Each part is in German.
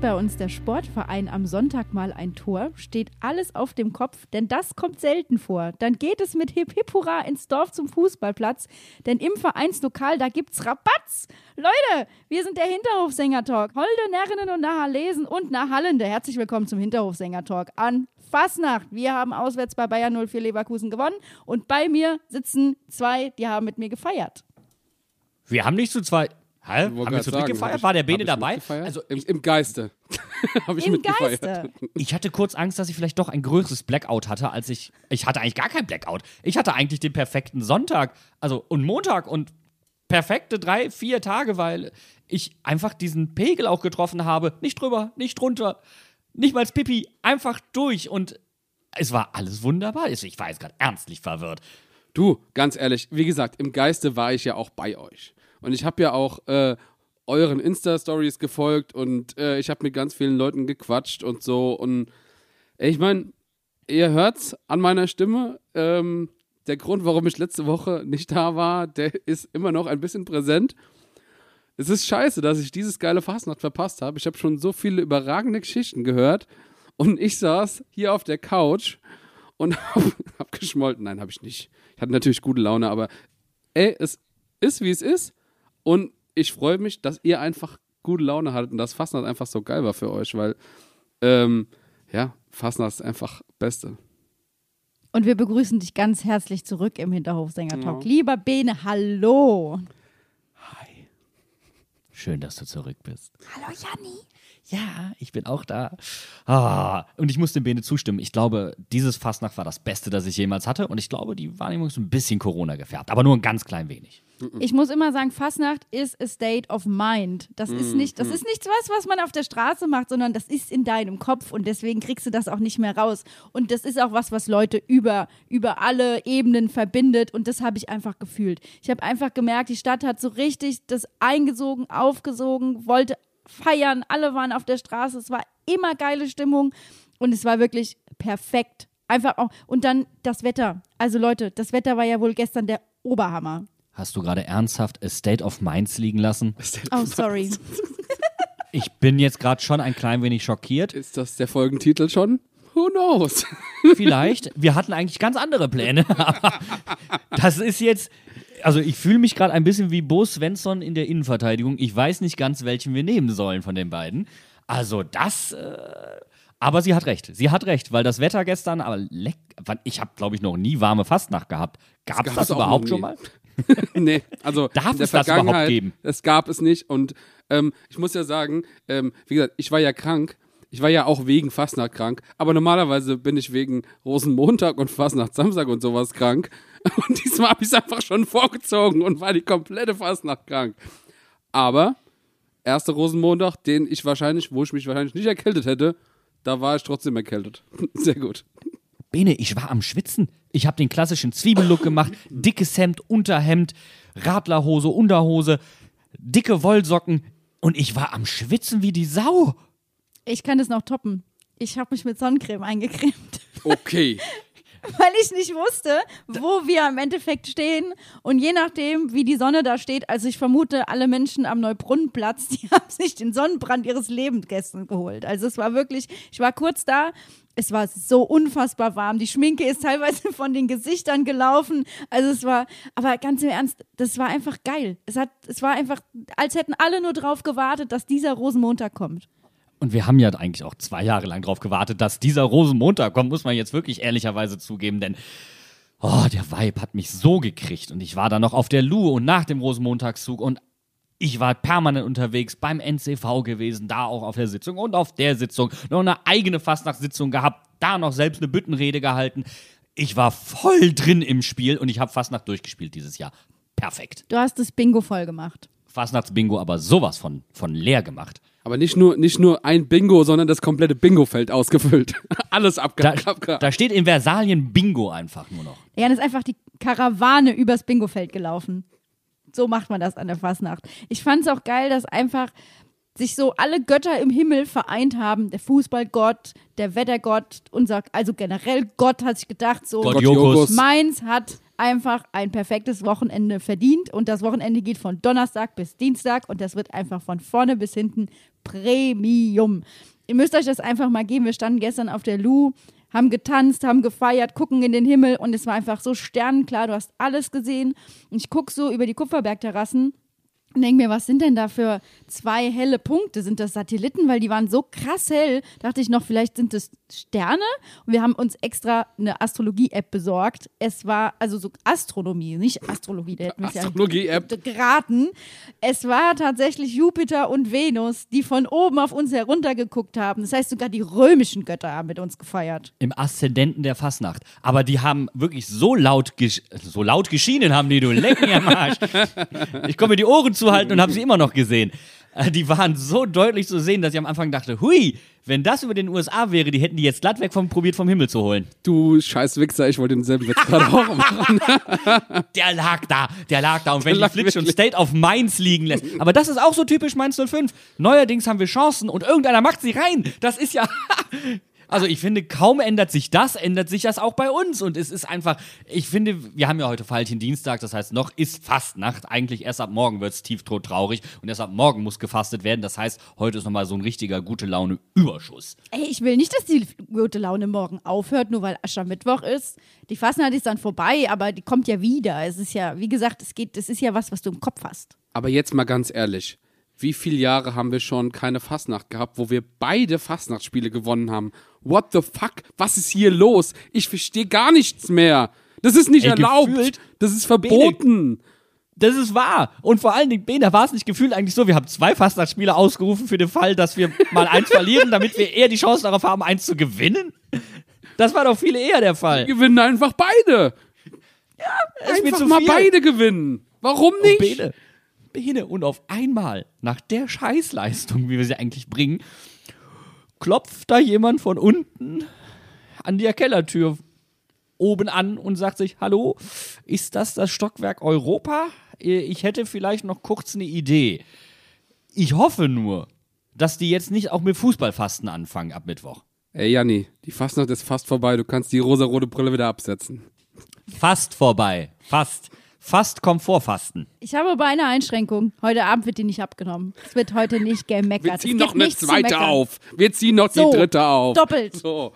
Bei uns der Sportverein am Sonntag mal ein Tor, steht alles auf dem Kopf, denn das kommt selten vor. Dann geht es mit Hip Hip Hurra ins Dorf zum Fußballplatz, denn im Vereinslokal, da gibt's Rabatz. Leute, wir sind der Hinterhofsänger-Talk. Holde Närrinnen und Nahalesen und Nahallende. Herzlich willkommen zum Hinterhofsänger-Talk an Fasnacht. Wir haben auswärts bei Bayern 04 Leverkusen gewonnen und bei mir sitzen zwei, die haben mit mir gefeiert. Wir haben nicht zu zweit. Hä? Haben wir zu dritt gefeiert? War der Bene dabei? Also Im, Im Geiste. Habe ich Im mitgefeiert. Geiste. ich hatte kurz Angst, dass ich vielleicht doch ein größeres Blackout hatte, als ich. Ich hatte eigentlich gar kein Blackout. Ich hatte eigentlich den perfekten Sonntag. Also und Montag und perfekte drei, vier Tage, weil ich einfach diesen Pegel auch getroffen habe. Nicht drüber, nicht drunter, nicht mal Pipi, einfach durch. Und es war alles wunderbar. Ich war jetzt gerade ernstlich verwirrt. Du, ganz ehrlich, wie gesagt, im Geiste war ich ja auch bei euch. Und ich habe ja auch äh, euren Insta-Stories gefolgt und äh, ich habe mit ganz vielen Leuten gequatscht und so. Und ich meine, ihr hört's an meiner Stimme. Ähm, der Grund, warum ich letzte Woche nicht da war, der ist immer noch ein bisschen präsent. Es ist scheiße, dass ich dieses geile Fastnacht verpasst habe. Ich habe schon so viele überragende Geschichten gehört und ich saß hier auf der Couch und hab, hab geschmolten. Nein, habe ich nicht. Ich hatte natürlich gute Laune, aber ey, es ist, wie es ist. Und ich freue mich, dass ihr einfach gute Laune hattet und dass Fastnacht einfach so geil war für euch, weil, ähm, ja, Fastnacht ist einfach Beste. Und wir begrüßen dich ganz herzlich zurück im Hinterhofsänger-Talk. Lieber Bene, hallo. Schön, dass du zurück bist. Hallo Janni. Ja, ich bin auch da. Ah, und ich muss dem Bene zustimmen. Ich glaube, dieses Fastnacht war das Beste, das ich jemals hatte. Und ich glaube, die Wahrnehmung ist ein bisschen Corona gefärbt, aber nur ein ganz klein wenig. Ich muss immer sagen, Fastnacht ist a state of mind. Das ist nicht, das ist nichts was, was man auf der Straße macht, sondern das ist in deinem Kopf und deswegen kriegst du das auch nicht mehr raus. Und das ist auch was, was Leute über, über alle Ebenen verbindet und das habe ich einfach gefühlt. Ich habe einfach gemerkt, die Stadt hat so richtig das eingesogen, aufgesogen, wollte feiern, alle waren auf der Straße, es war immer geile Stimmung und es war wirklich perfekt. Einfach auch, und dann das Wetter. Also Leute, das Wetter war ja wohl gestern der Oberhammer. Hast du gerade ernsthaft A State of Minds liegen lassen? Oh, sorry. Ich bin jetzt gerade schon ein klein wenig schockiert. Ist das der Folgentitel schon? Who knows? Vielleicht. Wir hatten eigentlich ganz andere Pläne. Aber das ist jetzt. Also ich fühle mich gerade ein bisschen wie Bo Svensson in der Innenverteidigung. Ich weiß nicht ganz, welchen wir nehmen sollen von den beiden. Also das. Äh, aber sie hat recht. Sie hat recht, weil das Wetter gestern, aber leck, ich habe, glaube ich, noch nie warme Fastnacht gehabt. Gab es das auch überhaupt schon mal? nee, also Darf es das überhaupt geben? Es gab es nicht und ähm, ich muss ja sagen, ähm, wie gesagt, ich war ja krank. Ich war ja auch wegen Fastnacht krank, aber normalerweise bin ich wegen Rosenmontag und Fastnacht Samstag und sowas krank. Und diesmal habe ich es einfach schon vorgezogen und war die komplette Fastnacht krank. Aber erster Rosenmontag, den ich wahrscheinlich, wo ich mich wahrscheinlich nicht erkältet hätte, da war ich trotzdem erkältet. Sehr gut. Bene, ich war am Schwitzen. Ich habe den klassischen Zwiebellook gemacht. Dickes Hemd, Unterhemd, Radlerhose, Unterhose, dicke Wollsocken. Und ich war am Schwitzen wie die Sau. Ich kann das noch toppen. Ich habe mich mit Sonnencreme eingecremt, Okay. weil ich nicht wusste, wo wir im Endeffekt stehen. Und je nachdem, wie die Sonne da steht, also ich vermute, alle Menschen am Neubrunnenplatz, die haben sich den Sonnenbrand ihres Lebens gestern geholt. Also es war wirklich, ich war kurz da. Es war so unfassbar warm. Die Schminke ist teilweise von den Gesichtern gelaufen. Also es war, aber ganz im Ernst, das war einfach geil. Es hat, es war einfach, als hätten alle nur drauf gewartet, dass dieser Rosenmontag kommt. Und wir haben ja eigentlich auch zwei Jahre lang drauf gewartet, dass dieser Rosenmontag kommt, muss man jetzt wirklich ehrlicherweise zugeben, denn oh, der Vibe hat mich so gekriegt. Und ich war dann noch auf der Lu und nach dem Rosenmontagszug und ich war permanent unterwegs beim NCV gewesen, da auch auf der Sitzung und auf der Sitzung noch eine eigene Fastnachtssitzung gehabt, da noch selbst eine Büttenrede gehalten. Ich war voll drin im Spiel und ich habe Fastnacht durchgespielt dieses Jahr. Perfekt. Du hast das Bingo voll gemacht. Fastnachtsbingo aber sowas von, von leer gemacht. Aber nicht nur, nicht nur ein Bingo, sondern das komplette Bingo-Feld ausgefüllt. Alles Da, abgehakt. abgehakt. da steht in Versalien Bingo einfach nur noch. Ja, dann ist einfach die Karawane übers Bingofeld gelaufen. So macht man das an der Fastnacht. Ich fand es auch geil, dass einfach sich so alle Götter im Himmel vereint haben. Der Fußballgott, der Wettergott, unser, also generell Gott hat sich gedacht, so Gott Gott Jokus. Jokus. Mainz hat einfach ein perfektes Wochenende verdient und das Wochenende geht von Donnerstag bis Dienstag und das wird einfach von vorne bis hinten Premium. Ihr müsst euch das einfach mal geben. Wir standen gestern auf der Lu, haben getanzt, haben gefeiert, gucken in den Himmel und es war einfach so sternenklar. Du hast alles gesehen. Und ich gucke so über die Kupferbergterrassen und denke mir, was sind denn da für zwei helle Punkte? Sind das Satelliten? Weil die waren so krass hell. Dachte ich noch, vielleicht sind es Sterne. Und wir haben uns extra eine Astrologie-App besorgt. Es war also so Astronomie, nicht Astrologie. Da hätten es ja Astrologie-App. geraten. Es war tatsächlich Jupiter und Venus, die von oben auf uns heruntergeguckt haben. Das heißt, sogar die römischen Götter haben mit uns gefeiert. Im Aszendenten der Fastnacht. Aber die haben wirklich so laut, gesch so laut geschienen, haben die, du leck mir am Arsch. Ich komme mir die Ohren zuhalten und habe sie immer noch gesehen. Äh, Die waren so deutlich zu sehen, dass ich am Anfang dachte, hui, wenn das über den USA wäre, die hätten die jetzt glatt weg vom probiert vom Himmel zu holen. Du scheiß Wichser, ich wollte denselben Witz gerade auch machen. Der lag da, der lag da. Und wenn die lag Flitsch und. State auf Mainz liegen lässt. Aber das ist auch so typisch Mainz 05. Neuerdings haben wir Chancen und irgendeiner macht sie rein. Das ist ja. Also ich finde, kaum ändert sich das, ändert sich das auch bei uns. Und es ist einfach, ich finde, wir haben ja heute Dienstag, das heißt, noch ist Fastnacht. Eigentlich erst ab morgen wird es tieftot traurig und erst ab morgen muss gefastet werden. Das heißt, heute ist nochmal so ein richtiger gute Laune-Überschuss. Ey, ich will nicht, dass die gute Laune morgen aufhört, nur weil Aschermittwoch ist. Die Fastnacht ist dann vorbei, aber die kommt ja wieder. Es ist ja, wie gesagt, es geht, es ist ja was, was du im Kopf hast. Aber jetzt mal ganz ehrlich. Wie viele Jahre haben wir schon keine Fastnacht gehabt, wo wir beide Fastnachtsspiele gewonnen haben? What the fuck? Was ist hier los? Ich verstehe gar nichts mehr. Das ist nicht Ey, erlaubt. Das ist verboten. Das ist wahr. Und vor allen Dingen, Ben, da war es nicht gefühlt eigentlich so, wir haben zwei Fastnachtsspiele ausgerufen für den Fall, dass wir mal eins verlieren, damit wir eher die Chance darauf haben, eins zu gewinnen. Das war doch viel eher der Fall. Wir gewinnen einfach beide. Ist mir Einfach mal beide gewinnen. Warum nicht? Bene, Bene, und auf einmal, nach der Scheißleistung, wie wir sie eigentlich bringen, klopft da jemand von unten an der Kellertür oben an und sagt sich, hallo, ist das das Stockwerk Europa? Äh, Ich hätte vielleicht noch kurz eine Idee. Ich hoffe nur, dass die jetzt nicht auch mit Fußballfasten anfangen ab Mittwoch. Ey, Janni, die Fastnacht ist fast vorbei. Du kannst die rosarote Brille wieder absetzen. Fast vorbei. Fast. Fast Komfortfasten. Ich habe aber eine Einschränkung. Heute Abend wird die nicht abgenommen. Es wird heute nicht gemeckert. Wir ziehen noch eine zweite auf. Wir ziehen noch So, die dritte auf. doppelt. So.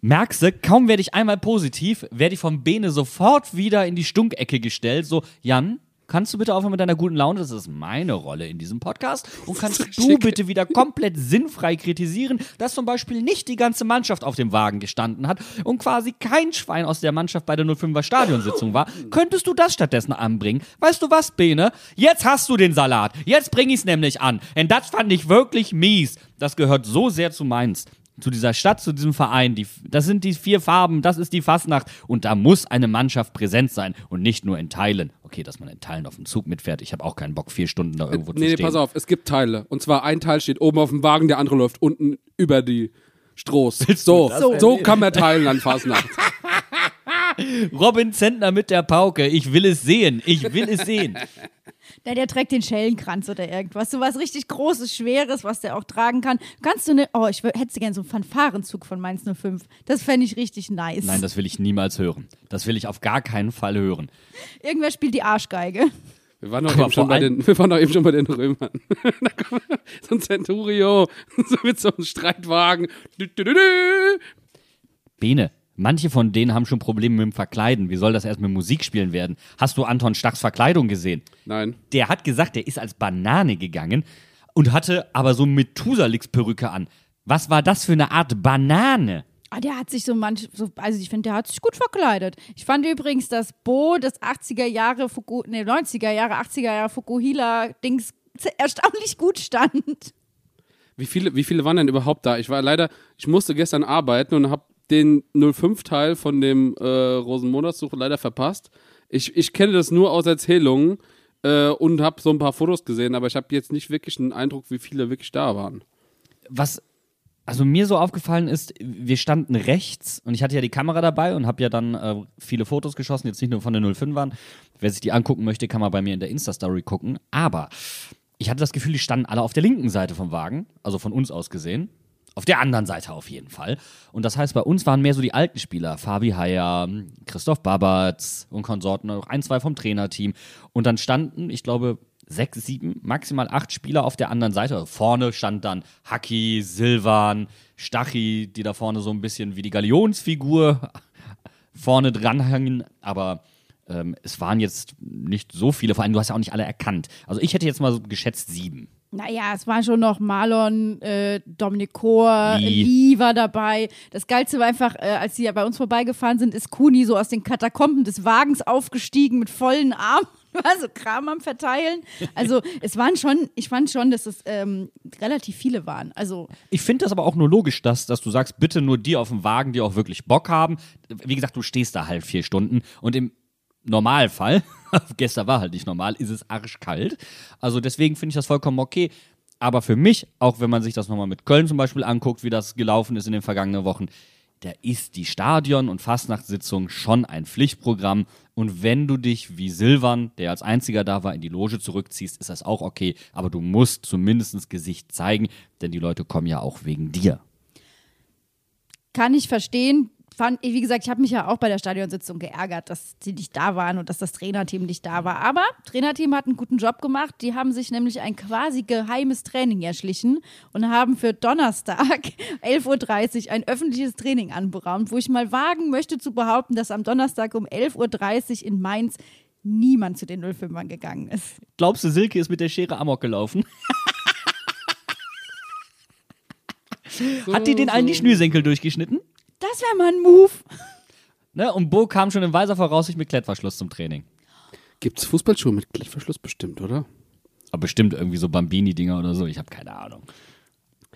Merkst du, kaum werde ich einmal positiv, werde ich vom Bene sofort wieder in die Stunkecke gestellt. So, Jan, kannst du bitte aufhören mit deiner guten Laune? Das ist meine Rolle in diesem Podcast. Und kannst du bitte wieder komplett sinnfrei kritisieren, dass zum Beispiel nicht die ganze Mannschaft auf dem Wagen gestanden hat und quasi kein Schwein aus der Mannschaft bei der 05er Stadionsitzung war? Könntest du das stattdessen anbringen? Weißt du was, Bene? Jetzt hast du den Salat. Jetzt bring ich's nämlich an. Denn das fand ich wirklich mies. Das gehört so sehr zu Mainz zu dieser Stadt, zu diesem Verein. Die, das sind die vier Farben, das ist die Fastnacht. Und da muss eine Mannschaft präsent sein und nicht nur in Teilen. Okay, dass man in Teilen auf dem Zug mitfährt. Ich habe auch keinen Bock, vier Stunden da irgendwo zu Nee, nee, stehen. pass auf, es gibt Teile. Und zwar ein Teil steht oben auf dem Wagen, der andere läuft unten über die Strohs. So, so, erleben? kann man teilen an Fastnacht. Robin Zentner mit der Pauke. Ich will es sehen. Ich will es sehen. Der, der trägt den Schellenkranz oder irgendwas. So was richtig Großes, Schweres, was der auch tragen kann. Kannst du ne. Oh, ich hätte gerne so einen Fanfarenzug von Mainz 05. Das fände ich richtig nice. Nein, das will ich niemals hören. Das will ich auf gar keinen Fall hören. Irgendwer spielt die Arschgeige. Wir waren doch eben, schon bei den, wir waren doch eben schon bei den Römern. so ein Centurio, so mit so einem Streitwagen. Bene, manche von denen haben schon Probleme mit dem Verkleiden. Wie soll das erst mit Musik spielen werden? Hast du Anton Stachs Verkleidung gesehen? Nein. der hat gesagt, der ist als Banane gegangen und hatte aber so Methusalix-Perücke an. Was war das für eine Art Banane? Ah, der hat sich so manch, so, also ich finde, der hat sich gut verkleidet. Ich fand übrigens, dass Bo das 80er Jahre, Fuku, nee, 90er Jahre, 80er Jahre Fukuhila-Dings erstaunlich gut stand. Wie viele, wie viele waren denn überhaupt da? Ich war leider, ich musste gestern arbeiten und habe den 05-Teil von dem äh, Rosenmonatssuche leider verpasst. Ich, ich kenne das nur aus Erzählungen äh, und habe so ein paar Fotos gesehen, aber ich habe jetzt nicht wirklich einen Eindruck, wie viele wirklich da waren. was also mir so aufgefallen ist, wir standen rechts und ich hatte ja die Kamera dabei und habe ja dann äh, viele Fotos geschossen, jetzt nicht nur von der 05 waren. Wer sich die angucken möchte, kann mal bei mir in der Insta-Story gucken. Aber ich hatte das Gefühl, die standen alle auf der linken Seite vom Wagen, also von uns aus gesehen. Auf der anderen Seite auf jeden Fall. Und das heißt, bei uns waren mehr so die alten Spieler. Fabi Heyer, Christoph Babatz und Konsorten, noch ein, zwei vom Trainerteam. Und dann standen, ich glaube, sechs, sieben, maximal acht Spieler auf der anderen Seite. Vorne stand dann Haki, Silvan, Stachi, die da vorne so ein bisschen wie die Galionsfigur vorne dranhängen. Aber ähm, es waren jetzt nicht so viele. Vor allem, du hast ja auch nicht alle erkannt. Also ich hätte jetzt mal so geschätzt sieben. Naja, es waren schon noch Marlon, äh, Dominik Kor, Lee. Lee war dabei. Das Geilste war einfach, äh, als sie ja bei uns vorbeigefahren sind, ist Kuni so aus den Katakomben des Wagens aufgestiegen mit vollen Armen. War so Kram am Verteilen. Also es waren schon, ich fand schon, dass es ähm, relativ viele waren. Also Ich finde das aber auch nur logisch, dass, dass du sagst, bitte nur die auf dem Wagen, die auch wirklich Bock haben. Wie gesagt, du stehst da halt vier Stunden und im Normalfall, gestern war halt nicht normal, ist es arschkalt. Also deswegen finde ich das vollkommen okay. Aber für mich, auch wenn man sich das nochmal mit Köln zum Beispiel anguckt, wie das gelaufen ist in den vergangenen Wochen, da ist die Stadion- und Fastnachtssitzung schon ein Pflichtprogramm. Und wenn du dich wie Silvan, der als einziger da war, in die Loge zurückziehst, ist das auch okay. Aber du musst zumindest Gesicht zeigen, denn die Leute kommen ja auch wegen dir. kann ich verstehen. Fand, wie gesagt, ich habe mich ja auch bei der Stadionsitzung geärgert, dass sie nicht da waren und dass das Trainerteam nicht da war. Aber Trainerteam hat einen guten Job gemacht. Die haben sich nämlich ein quasi geheimes Training erschlichen und haben für Donnerstag 11.30 Uhr ein öffentliches Training anberaumt, wo ich mal wagen möchte zu behaupten, dass am Donnerstag um 11.30 Uhr in Mainz niemand zu den 05ern gegangen ist. Glaubst du, Silke ist mit der Schere Amok gelaufen? Hat die den allen die Schnürsenkel durchgeschnitten? Das wäre mal ein Move. Ne? Und Bo kam schon in weiser Voraussicht mit Klettverschluss zum Training. Gibt's Fußballschuhe mit Klettverschluss bestimmt, oder? Aber bestimmt irgendwie so Bambini-Dinger oder so. Ich habe keine Ahnung.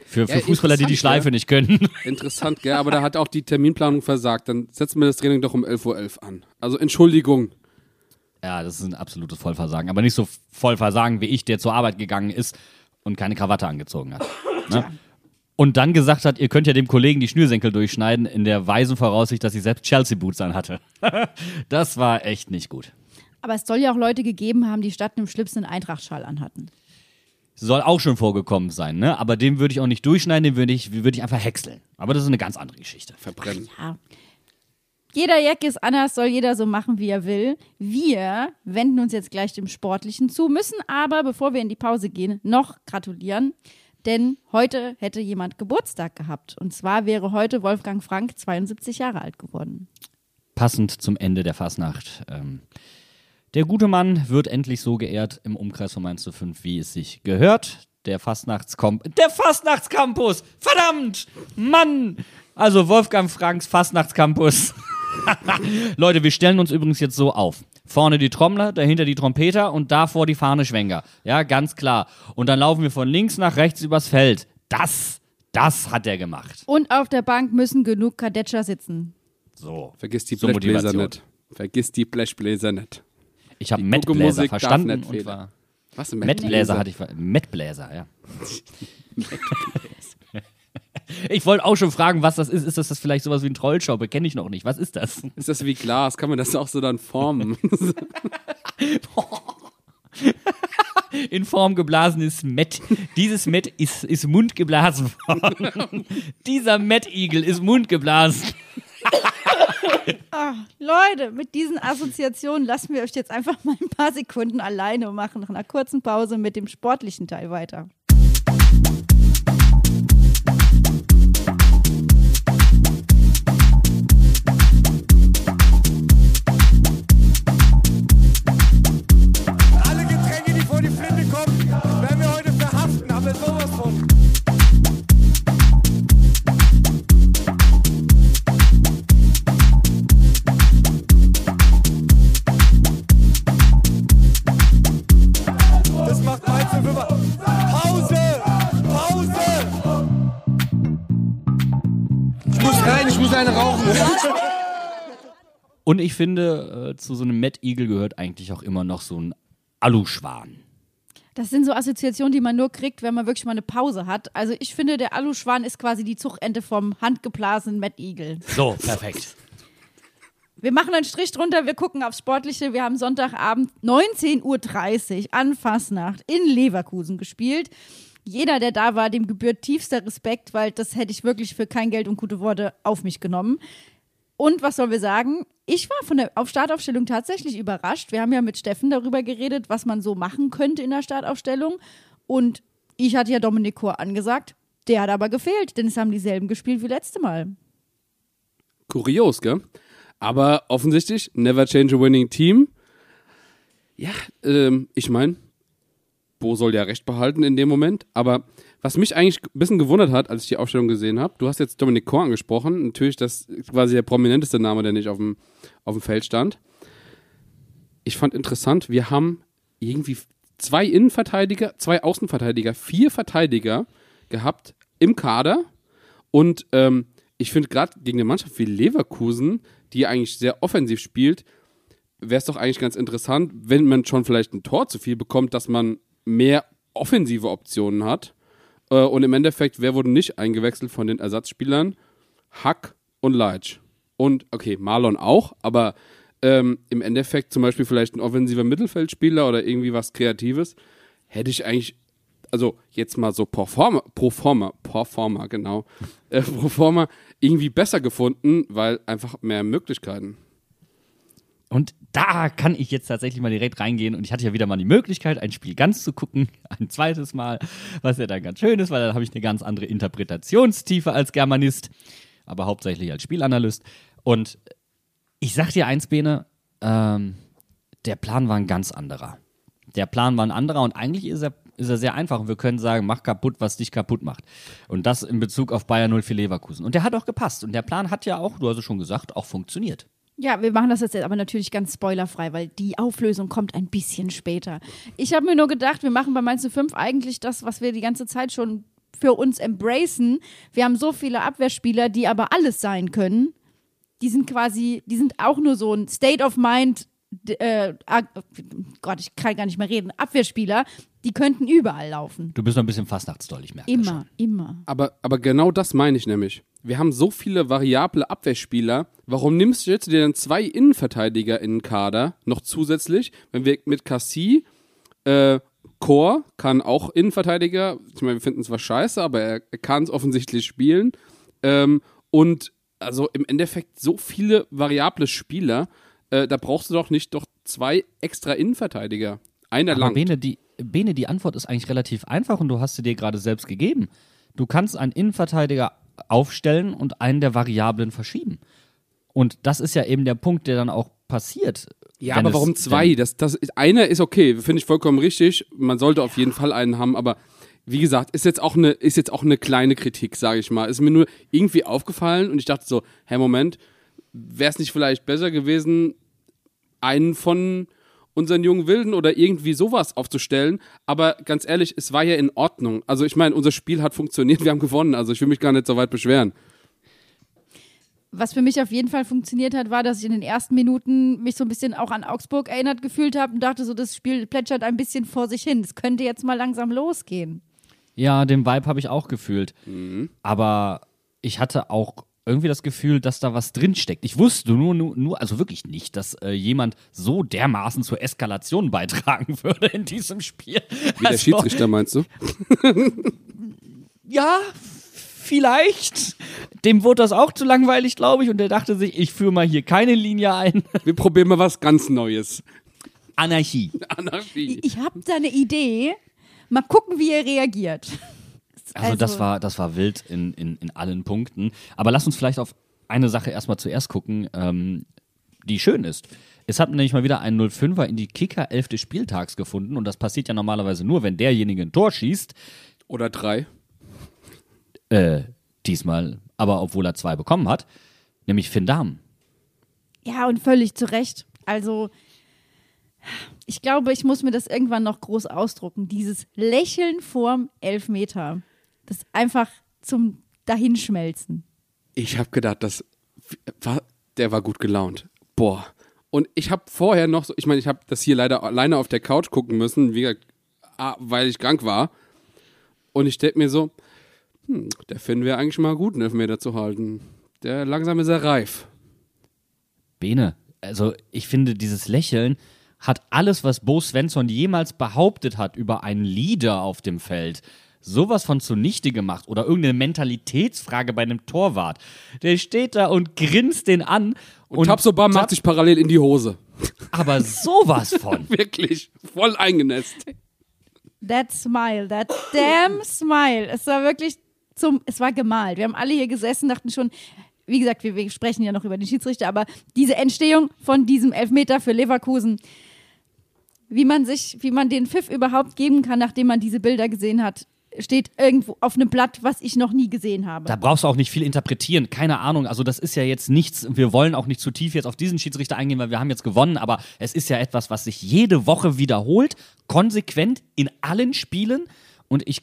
Für, für Ja, Fußballer, die die Schleife ja. nicht können. Interessant, gell? Aber da hat auch die Terminplanung versagt. Dann setzen wir das Training doch um 11.11 Uhr an. Also Entschuldigung. Ja, das ist ein absolutes Vollversagen. Aber nicht so Vollversagen wie ich, der zur Arbeit gegangen ist und keine Krawatte angezogen hat. Ne? Und dann gesagt hat, ihr könnt ja dem Kollegen die Schnürsenkel durchschneiden, in der weisen Voraussicht, dass sie selbst Chelsea-Boots anhatte. das war echt nicht gut. Aber es soll ja auch Leute gegeben haben, die statt einem Schlips einen Eintrachtschal anhatten. Soll auch schon vorgekommen sein, ne? Aber den würde ich auch nicht durchschneiden, den würde ich, würde ich einfach häckseln. Aber das ist eine ganz andere Geschichte. Verbrennen. Ja. Jeder Jack ist anders, soll jeder so machen, wie er will. Wir wenden uns jetzt gleich dem Sportlichen zu, müssen aber, bevor wir in die Pause gehen, noch gratulieren. Denn heute hätte jemand Geburtstag gehabt. Und zwar wäre heute Wolfgang Frank 72 Jahre alt geworden. Passend zum Ende der Fasnacht. Ähm, der gute Mann wird endlich so geehrt im Umkreis von Mainz 5, wie es sich gehört. Der Fastnachtskom der Fastnachtscampus! Verdammt! Mann! Also Wolfgang Franks Fastnachtscampus. Leute, wir stellen uns übrigens jetzt so auf. Vorne die Trommler, dahinter die Trompeter und davor die Fahneschwenker. Ja, ganz klar. Und dann laufen wir von links nach rechts übers Feld. Das, das hat er gemacht. Und auf der Bank müssen genug Kadetscher sitzen. So. Vergiss die So Blechbläser nicht. Vergiss die Blechbläser nicht. Ich habe Mettbläser verstanden und war. Was? Mettbläser hatte ich. Mettbläser, ja. ich wollte auch schon fragen, was das ist. Ist das, das vielleicht sowas wie ein Trollschaube? Kenne ich noch nicht. Was ist das? Ist das wie Glas? Kann man das auch so dann formen? In Form geblasenes Mett. Dieses Mett ist, ist mundgeblasen worden. Dieser Mettigel ist mundgeblasen. Leute, mit diesen Assoziationen lassen wir euch jetzt einfach mal ein paar Sekunden alleine und machen nach einer kurzen Pause mit dem sportlichen Teil weiter. Und ich finde, äh, zu so einem Mad Eagle gehört eigentlich auch immer noch so ein Aluschwan. Das sind so Assoziationen, die man nur kriegt, wenn man wirklich mal eine Pause hat. Also ich finde, der Aluschwan ist quasi die Zuchtente vom handgeblasenen Mad Eagle. So, perfekt. Wir machen einen Strich drunter, wir gucken aufs Sportliche. Wir haben Sonntagabend 19.30 Uhr an Fasnacht in Leverkusen gespielt. Jeder, der da war, dem gebührt tiefster Respekt, weil das hätte ich wirklich für kein Geld und gute Worte auf mich genommen. Und was sollen wir sagen? Ich war von der auf Startaufstellung tatsächlich überrascht. Wir haben ja mit Steffen darüber geredet, was man so machen könnte in der Startaufstellung. Und ich hatte ja Dominik Kor angesagt. Der hat aber gefehlt, denn es haben dieselben gespielt wie letzte Mal. Kurios, gell? Aber offensichtlich, never change a winning team. Ja, ähm, ich meine, Bo soll ja recht behalten in dem Moment. Aber was mich eigentlich ein bisschen gewundert hat, als ich die Aufstellung gesehen habe, du hast jetzt Dominik Kor angesprochen. Natürlich, das quasi der prominenteste Name, der nicht auf dem, auf dem Feld stand. Ich fand interessant, wir haben irgendwie zwei Innenverteidiger, zwei Außenverteidiger, vier Verteidiger gehabt im Kader. Und ähm, ich finde gerade gegen eine Mannschaft wie Leverkusen, die eigentlich sehr offensiv spielt, wäre es doch eigentlich ganz interessant, wenn man schon vielleicht ein Tor zu viel bekommt, dass man mehr offensive Optionen hat. Äh, und im Endeffekt, wer wurde nicht eingewechselt von den Ersatzspielern? Hack und Leitsch. Und, okay, Marlon auch, aber ähm, im Endeffekt zum Beispiel vielleicht ein offensiver Mittelfeldspieler oder irgendwie was Kreatives, hätte ich eigentlich, also jetzt mal so forma, pro forma genau, äh, pro forma irgendwie besser gefunden, weil einfach mehr Möglichkeiten. Und da kann ich jetzt tatsächlich mal direkt reingehen. Und ich hatte ja wieder mal die Möglichkeit, ein Spiel ganz zu gucken, ein zweites Mal, was ja dann ganz schön ist, weil dann habe ich eine ganz andere Interpretationstiefe als Germanist, aber hauptsächlich als Spielanalyst. Und ich sag dir eins, Bene, ähm, der Plan war ein ganz anderer. Der Plan war ein anderer und eigentlich ist er, ist er sehr einfach und wir können sagen, mach kaputt, was dich kaputt macht. Und das in Bezug auf Bayern 04 Leverkusen. Und der hat auch gepasst und der Plan hat ja auch, du hast es schon gesagt, auch funktioniert. Ja, wir machen das jetzt aber natürlich ganz spoilerfrei, weil die Auflösung kommt ein bisschen später. Ich habe mir nur gedacht, wir machen bei Mainz 5 eigentlich das, was wir die ganze Zeit schon für uns embracen. Wir haben so viele Abwehrspieler, die aber alles sein können. Die sind quasi, die sind auch nur so ein State of Mind, äh, Gott, ich kann gar nicht mehr reden, Abwehrspieler, die könnten überall laufen. Du bist noch ein bisschen fastnachtsdoll, ich merke das schon. Immer, immer. Aber, aber genau das meine ich nämlich. Wir haben so viele variable Abwehrspieler. Warum nimmst du jetzt dir dann zwei Innenverteidiger in den Kader noch zusätzlich? Wenn wir mit Cassie, äh, Chor kann auch Innenverteidiger, ich meine, wir finden es zwar scheiße, aber er, er kann es offensichtlich spielen. Ähm, und also im Endeffekt so viele variable Spieler, äh, da brauchst du doch nicht doch zwei extra Innenverteidiger. Einer Aber lang. Bene die, Bene, die Antwort ist eigentlich relativ einfach und du hast sie dir gerade selbst gegeben. Du kannst einen Innenverteidiger aufstellen und einen der Variablen verschieben. Und das ist ja eben der Punkt, der dann auch passiert. Ja, aber warum zwei? Das, das ist, einer ist okay, finde ich vollkommen richtig. Man sollte auf jeden Fall einen haben, aber wie gesagt, ist jetzt auch eine, ist jetzt auch eine kleine Kritik, sage ich mal. Ist mir nur irgendwie aufgefallen und ich dachte so, hey, Moment, wäre es nicht vielleicht besser gewesen, einen von unseren jungen Wilden oder irgendwie sowas aufzustellen. Aber ganz ehrlich, es war ja in Ordnung. Also ich meine, unser Spiel hat funktioniert, wir haben gewonnen. Also ich will mich gar nicht so weit beschweren. Was für mich auf jeden Fall funktioniert hat, war, dass ich in den ersten Minuten mich so ein bisschen auch an Augsburg erinnert gefühlt habe und dachte so, das Spiel plätschert ein bisschen vor sich hin. Es könnte jetzt mal langsam losgehen. Ja, den Vibe habe ich auch gefühlt. Aber ich hatte auch irgendwie das Gefühl, dass da was drinsteckt. Ich wusste nur, nur, nur also wirklich nicht, dass äh, jemand so dermaßen zur Eskalation beitragen würde in diesem Spiel. Wie der Also, Schiedsrichter meinst du? Ja, vielleicht. Dem wurde das auch zu langweilig, glaube ich, und der dachte sich, ich führe mal hier keine Linie ein. Wir probieren mal was ganz Neues. Anarchie. Anarchie. Ich habe da eine Idee. Mal gucken, wie ihr reagiert. Also, das war, das war wild in, in, in allen Punkten. Aber lass uns vielleicht auf eine Sache erstmal zuerst gucken, ähm, die schön ist. Es hat nämlich mal wieder ein 05er in die Kicker 11 des Spieltags gefunden und das passiert ja normalerweise nur, wenn derjenige ein Tor schießt. Oder drei. Äh, diesmal, aber obwohl er zwei bekommen hat, nämlich Finn Dahm. Ja, und völlig zu Recht. Also, ich glaube, ich muss mir das irgendwann noch groß ausdrucken. Dieses Lächeln vorm Elfmeter. Das einfach zum Dahinschmelzen. Ich habe gedacht, das war, der war gut gelaunt. Boah. Und ich habe vorher noch so, ich meine, ich habe das hier leider alleine auf der Couch gucken müssen, wie weil ich krank war. Und ich denke mir so, hm, der finden wir eigentlich mal gut, einen Elfmeter zu halten. Der langsam ist er reif. Bene, also ich finde, dieses Lächeln hat alles, was Bo Svensson jemals behauptet hat über einen Leader auf dem Feld, sowas von zunichte gemacht oder irgendeine Mentalitätsfrage bei einem Torwart. Der steht da und grinst den an Und, und Tabsoba macht sich parallel in die Hose. aber sowas von. Wirklich, voll eingenässt. That smile, that damn smile. Es war wirklich zum, es war gemalt. Wir haben alle hier gesessen, dachten schon, wie gesagt, wir, wir sprechen ja noch über den Schiedsrichter, aber diese Entstehung von diesem Elfmeter für Leverkusen, wie man sich, wie man den Pfiff überhaupt geben kann, nachdem man diese Bilder gesehen hat, steht irgendwo auf einem Blatt, was ich noch nie gesehen habe. Da brauchst du auch nicht viel interpretieren, keine Ahnung. Also das ist ja jetzt nichts, wir wollen auch nicht zu tief jetzt auf diesen Schiedsrichter eingehen, weil wir haben jetzt gewonnen, aber es ist ja etwas, was sich jede Woche wiederholt, konsequent in allen Spielen und ich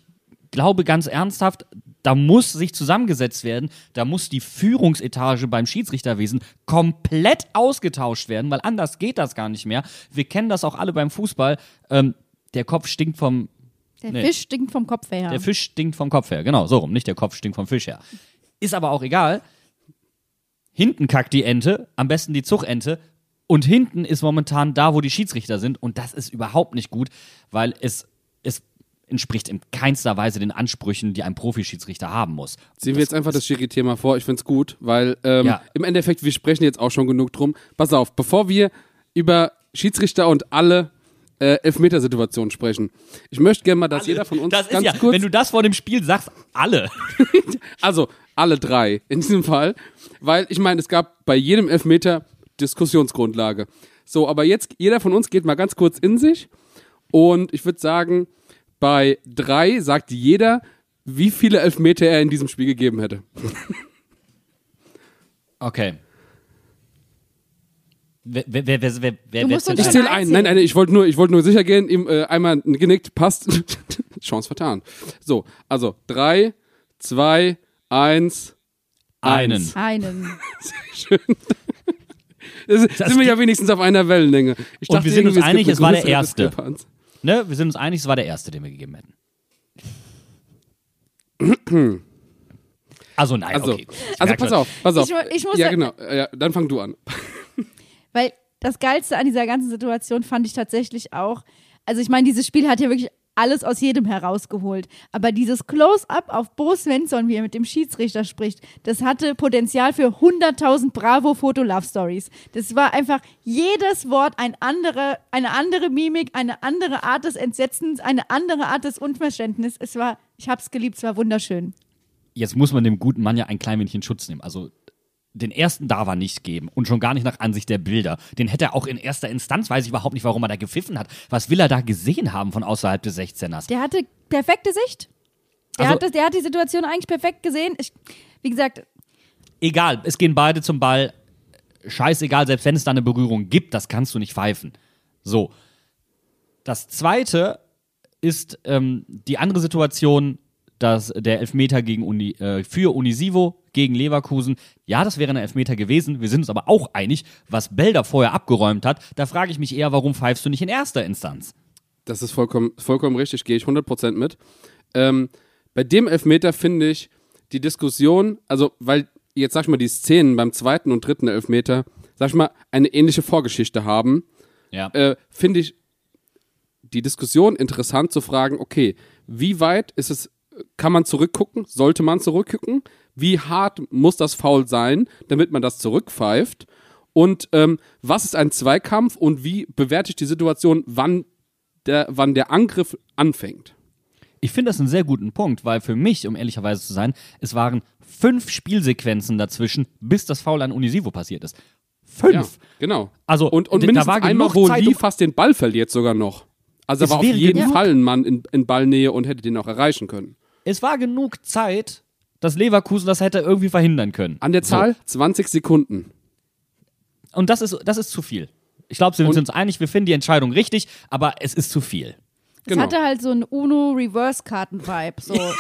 glaube ganz ernsthaft, da muss sich zusammengesetzt werden, da muss die Führungsetage beim Schiedsrichterwesen komplett ausgetauscht werden, weil anders geht das gar nicht mehr. Wir kennen das auch alle beim Fußball. Ähm, der Kopf stinkt vom der nee. Fisch stinkt vom Kopf her. Der Fisch stinkt vom Kopf her, genau, so rum. Nicht der Kopf stinkt vom Fisch her. Ist aber auch egal. Hinten kackt die Ente, am besten die Zuchtente. Und hinten ist momentan da, wo die Schiedsrichter sind. Und das ist überhaupt nicht gut, weil es, es entspricht in keinster Weise den Ansprüchen, die ein Profischiedsrichter haben muss. Ziehen wir jetzt einfach das Schiri-Thema vor. Ich finde es gut, weil ähm, Ja. im Endeffekt, wir sprechen jetzt auch schon genug drum. Pass auf, bevor wir über Schiedsrichter und alle äh, Elfmetersituationen sprechen. Ich möchte gerne mal, dass jeder von uns Das ist ganz ja, kurz, wenn du das vor dem Spiel sagst, alle. also alle drei in diesem Fall, weil ich meine, es gab bei jedem Elfmeter Diskussionsgrundlage. So, aber jetzt jeder von uns geht mal ganz kurz in sich und ich würde sagen, bei drei sagt jeder, wie viele Elfmeter er in diesem Spiel gegeben hätte. Okay. Wer, wer, wer, wer, wer, wer Du musst wer- uns Ich zähle ein. Nein, nein, ich wollte nur, ich wollte nur sicher gehen, ihm äh, einmal genickt, passt. Chance vertan. So, also drei, zwei, eins, einen. eins. Einen. Schön. Das, sind wir ja wenigstens auf einer Wellenlänge. Ich Und wir sind uns einig, es war der erste. Ne? Wir sind uns einig, es war der erste, den wir gegeben hätten. Also nein, Also, okay. Also pass auf, pass auf. Ich ich muss ja, genau. Ja, dann fang du an. Weil das Geilste an dieser ganzen Situation fand ich tatsächlich auch, also ich meine, dieses Spiel hat ja wirklich alles aus jedem herausgeholt. Aber dieses Close-up auf Bo Svensson, wie er mit dem Schiedsrichter spricht, das hatte Potenzial für 100.000 Bravo-Foto-Love-Stories. Das war einfach jedes Wort ein andere, eine andere Mimik, eine andere Art des Entsetzens, eine andere Art des Unverständnisses. Es war, ich hab's geliebt, es war wunderschön. Jetzt muss man dem guten Mann ja ein klein wenig in Schutz nehmen. Also den ersten darf er nicht geben und schon gar nicht nach Ansicht der Bilder. Den hätte er auch in erster Instanz, weiß ich überhaupt nicht, warum er da gepfiffen hat. Was will er da gesehen haben von außerhalb des 16ers? Der hatte perfekte Sicht. Der, Also- hat, das, der hat die Situation eigentlich perfekt gesehen. Ich, wie gesagt, Egal, es gehen beide zum Ball. Scheißegal, selbst wenn es da eine Berührung gibt, das kannst du nicht pfeifen. So. Das zweite ist ähm, die andere Situation, dass der Elfmeter gegen Uni, äh, für Unisivo gegen Leverkusen, ja, das wäre ein Elfmeter gewesen. Wir sind uns aber auch einig, was Belder vorher abgeräumt hat. Da frage ich mich eher, warum pfeifst du nicht in erster Instanz? Das ist vollkommen, vollkommen richtig, gehe ich 100% mit. Ähm, bei dem Elfmeter finde ich die Diskussion, also weil jetzt sag ich mal die Szenen beim zweiten und dritten Elfmeter, sag ich mal, eine ähnliche Vorgeschichte haben, Ja. äh, finde ich die Diskussion interessant zu fragen, okay, wie weit ist es, kann man zurückgucken, sollte man zurückgucken, wie hart muss das Foul sein, damit man das zurückpfeift und ähm, was ist ein Zweikampf und wie bewerte ich die Situation, wann der, wann der Angriff anfängt. Ich finde das einen sehr guten Punkt, weil für mich, um ehrlicherweise zu sein, es waren fünf Spielsequenzen dazwischen, bis das Foul an Unisivo passiert ist. Fünf. Ja, genau. Also, und, und da mindestens war genug einmal, wo Zeit, Lee fast den Ball verliert sogar noch. Also er war auf jeden genug- Fall ein Mann in, in Ballnähe und hätte den auch erreichen können. Es war genug Zeit, dass Leverkusen das hätte irgendwie verhindern können. An der Zahl 20 Sekunden. So. Und das ist, das ist zu viel. Ich glaube, wir sind uns einig, wir finden die Entscheidung richtig, aber es ist zu viel. es Genau. hatte halt so einen UNO-Reverse-Karten-Vibe. So.